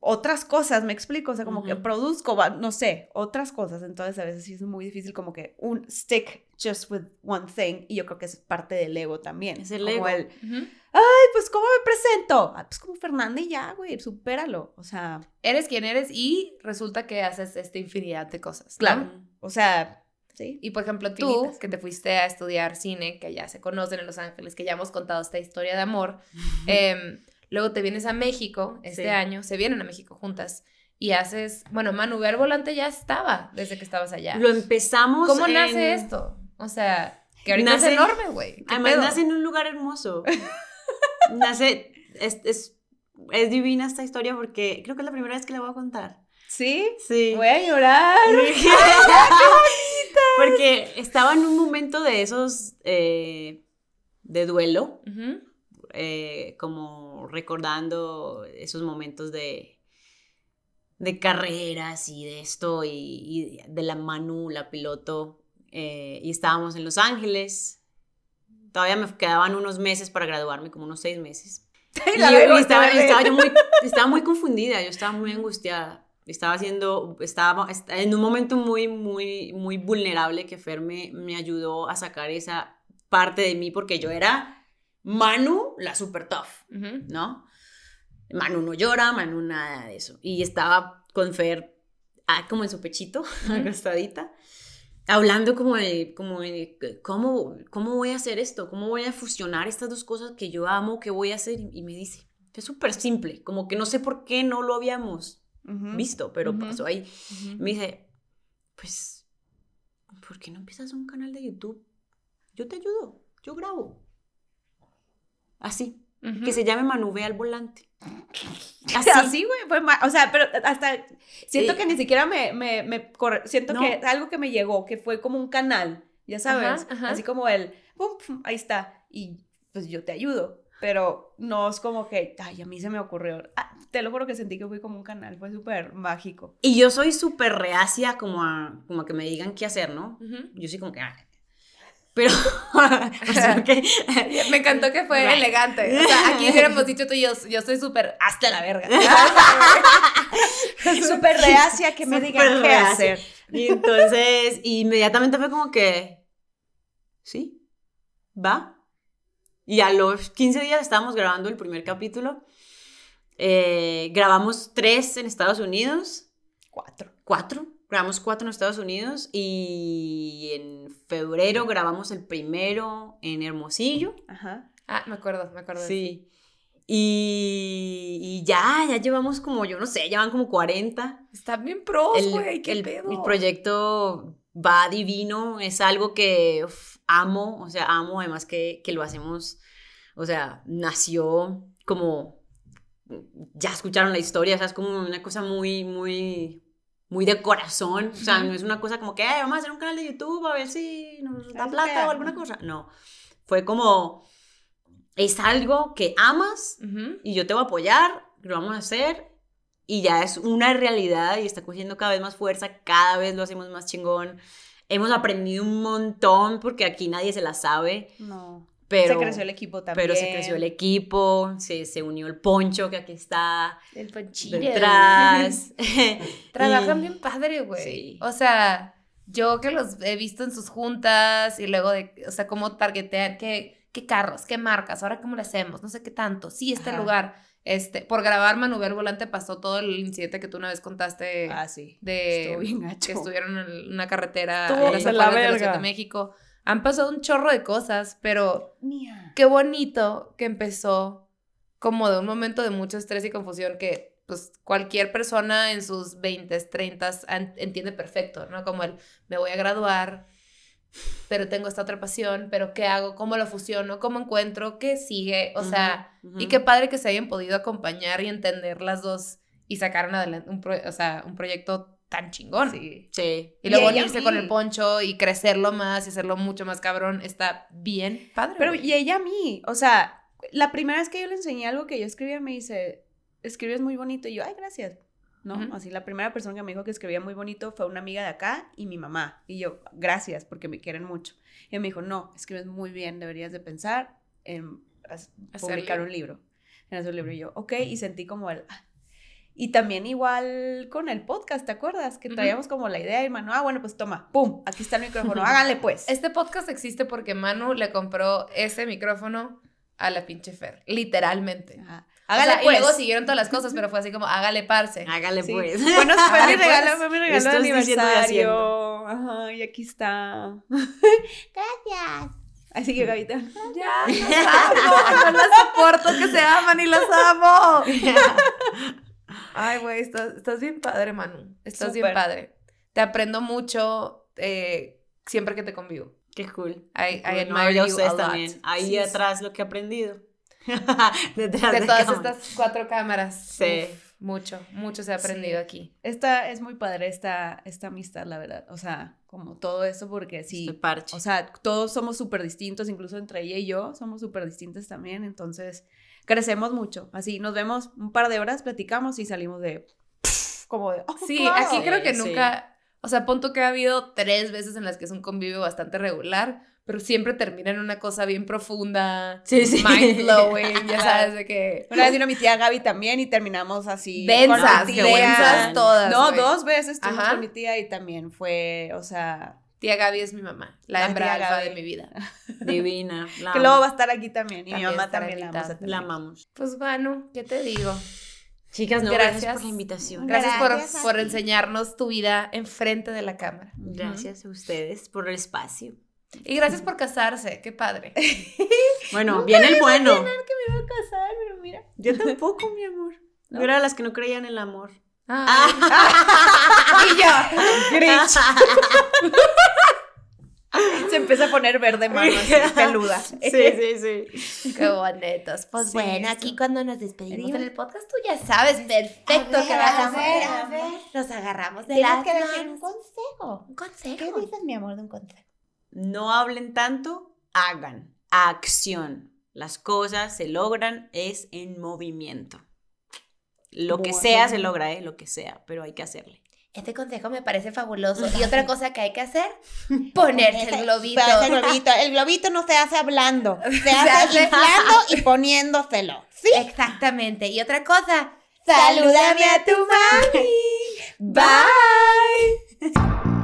otras cosas, me explico, o sea, como que produzco, no sé, otras cosas, entonces a veces sí es muy difícil como que un stick just with one thing y yo creo que es parte del ego también. Es el como ego. el. Ay, pues, ¿cómo me presento? Ah, pues como Fernanda y ya, güey, supéralo. O sea, Eres quien eres y resulta que haces esta infinidad de cosas. Claro. o sea, sí. Y por ejemplo, tú, Infinitas. que te fuiste a estudiar cine, que ya se conocen en Los Ángeles, que ya hemos contado esta historia de amor, em, luego te vienes a México este Sí. año, se vienen a México juntas y haces, bueno, Manu Ver Volante ya estaba desde que estabas allá. Lo empezamos. ¿Cómo en- nace esto? O sea, que ahorita Nace- es enorme, güey. ¿Qué Además, pedo? nace en un lugar hermoso. nace. Es, es, es divina esta historia porque creo que es la primera vez que la voy a contar. ¿Sí? Sí. Voy a llorar. Porque estaba en un momento de esos eh, de duelo, eh, como recordando esos momentos de, de carreras y de esto, y, y de la Manu, la piloto, eh, y estábamos en Los Ángeles. Todavía me quedaban unos meses para graduarme, como unos seis meses. Y estaba, y yo muy, estaba muy confundida, yo estaba muy angustiada. Estaba haciendo, estaba est- en un momento muy, muy, muy vulnerable que Fer me, me ayudó a sacar esa parte de mí porque yo era Manu, la super tough. ¿no? Manu no llora, Manu nada de eso. Y estaba con Fer ah, como en su pechito, acostadita, hablando como de, como de ¿cómo, cómo voy a hacer esto, cómo voy a fusionar estas dos cosas que yo amo, qué voy a hacer. Y me dice, es súper simple, como que no sé por qué no lo habíamos Ujú. visto, pero pasó ahí. Me dice, pues, ¿por qué no empiezas un canal de YouTube? Yo te ayudo, yo grabo. Así, que se llame Manuve al volante. Así, güey, ma- o sea, pero hasta siento Sí. que ni siquiera me, me, me corre- siento No. que algo que me llegó, que fue como un canal, ya sabes, Ajá, ajá. así como el, pum, pum, ahí está, y pues yo te ayudo, pero no es como que, ay, a mí se me ocurrió, Ah, te lo juro que sentí que fui como un canal, fue súper mágico. Y yo soy súper reacia como a, como a que me digan qué hacer, ¿no? Yo sí como que... ah. Pero... o sea, que- Me encantó que fue Right. elegante. O sea, aquí hubiéramos dicho tú y yo, yo soy súper hasta la verga. súper reacia que me digan qué hacer. Y entonces, inmediatamente fue como que, sí, va. Y a los 15 días estábamos grabando el primer capítulo. Eh, grabamos tres en Estados Unidos, Cuatro. cuatro. Grabamos cuatro en Estados Unidos y en febrero grabamos el primero en Hermosillo. Ajá. Ah, me acuerdo, me acuerdo. Sí. Y, y ya, ya llevamos como, yo no sé, llevan como 40 eso. Están bien pros, el, güey, qué el- pedo. el proyecto va divino, es algo que uf, amo, o sea, amo además que, que lo hacemos, o sea, nació como, ya escucharon la historia, o sea, es como una cosa muy, muy, muy de corazón, o sea, no es una cosa como que, "Ay, vamos a hacer un canal de YouTube a ver si nos da plata o alguna cosa, no, fue como, es algo que amas, y yo te voy a apoyar, lo vamos a hacer y ya es una realidad y está cogiendo cada vez más fuerza, cada vez lo hacemos más chingón. Hemos aprendido un montón porque aquí nadie se la sabe, No. pero se creció el equipo también. pero se creció el equipo, se, se unió el poncho que aquí está El ponchillo. detrás. Trabajan bien padre, güey. Sí. O sea, yo que los he visto en sus juntas y luego de, o sea, cómo targetean, qué, qué carros, qué marcas, ahora cómo le hacemos, no sé qué tanto. Sí, este Ajá. lugar. Este, por grabar Manuver Volante pasó todo el incidente que tú una vez contaste Ah, sí. de Estuvo bien que estuvieron en una carretera en las de la de la Ciudad de México. Han pasado un chorro de cosas, pero Mía. qué bonito que empezó como de un momento de mucho estrés y confusión que pues cualquier persona en sus 20, 30 an- entiende perfecto, ¿no? Como el me voy a graduar, pero tengo esta otra pasión, pero ¿qué hago? ¿Cómo lo fusiono? ¿Cómo encuentro? ¿Qué sigue? O sea, y qué padre que se hayan podido acompañar y entender las dos y sacaron adelante un, pro- o sea, un proyecto tan chingón. Sí. Sí. Y luego unirse con el poncho y crecerlo más y hacerlo mucho más cabrón está bien padre. Pero y ella a mí, o sea, la primera vez que yo le enseñé algo que yo escribía me dice, escribes muy bonito. Y yo, ay, gracias. ¿No? Así la primera persona que me dijo que escribía muy bonito fue una amiga de acá y mi mamá. Y yo, gracias, porque me quieren mucho. Y me dijo, no, escribes muy bien, deberías de pensar en publicar un libro. En hacer un libro. Y yo, ok, y sentí como el... ah. Y también igual con el podcast, ¿te acuerdas? Que traíamos como la idea y mano, ah, bueno, pues toma, pum, aquí está el micrófono, háganle pues. Este podcast existe porque Manu le compró ese micrófono a la pinche Fer, literalmente. Ajá. O Hágale sea, pues. Y luego siguieron todas las cosas, pero fue así como, hágale parce. Hágale Sí. pues. Bueno, fue mi regalo, pues. fue mi regalo de aniversario. Ajá, y aquí está. Gracias. Así que Gavita. Ya, las amo, no las soporto que se aman y las amo. Ay, güey, estás, estás bien padre, Manu. Estás bien Súper. padre. Te aprendo mucho eh, siempre que te convivo. Qué cool. I, I admire ya you ustedes a lot. también. Ahí Sí, atrás lo que he aprendido. Detrás De de todas estas cuatro cámaras. Sí. Uf, mucho, mucho se ha aprendido Sí. aquí. Esta es muy padre, esta, esta amistad, la verdad. O sea, como todo eso, porque sí. Este parche. O sea, todos somos súper distintos, incluso entre ella y yo somos súper distintos también. Entonces, crecemos mucho. Así, nos vemos un par de horas, platicamos y salimos de. Como de. "Oh, Sí, claro". aquí creo que Sí, sí. O sea, punto que ha habido tres veces en las que es un convivio bastante regular, pero siempre termina en una cosa bien profunda, Sí, sí. mind blowing, ya sabes, de que Una vez vino mi tía Gaby también y terminamos así. densas, densas todas. No, güey. dos veces estuvimos Ajá. con mi tía y también fue, o sea, Tía Gaby es mi mamá, la La hembra alfa Gaby. de mi vida. Divina. La que luego va a estar aquí también. Y También mi mamá también la vamos a tener. La amamos. Pues Manu, ¿qué te digo? Chicas, no, gracias, Gracias. por la invitación. Gracias, Gracias por, enseñarnos tu vida enfrente de la cámara. Gracias a ustedes por el espacio. Y gracias por casarse, qué padre. Bueno, viene el bueno. que me iba a casar, pero mira. Yo tampoco, mi amor. Yo era de las que no creían en el amor. Ay. Y yo, Grinch. Se empieza a poner verde mano así, peluda. Sí, sí, sí. Qué bonitos. Pues Sí, bueno, eso. aquí cuando nos despedimos en el podcast, tú ya sabes perfecto ver, qué vas a a ver, hacer. a ver. Nos agarramos de Tienes las que decir un consejo. Un consejo. ¿Qué dices, mi amor, de un consejo? No hablen tanto, hagan. Acción. Las cosas se logran es en movimiento. Lo que sea se logra, ¿eh? Lo que sea, pero hay que hacerle. Este consejo me parece fabuloso. Y otra cosa que hay que hacer, ponerse el globito. El globito. El globito no se hace hablando. Se hace, hace- inflando y poniéndoselo. ¿Sí? Exactamente. Y otra cosa, Salúdame a tu mami. Bye.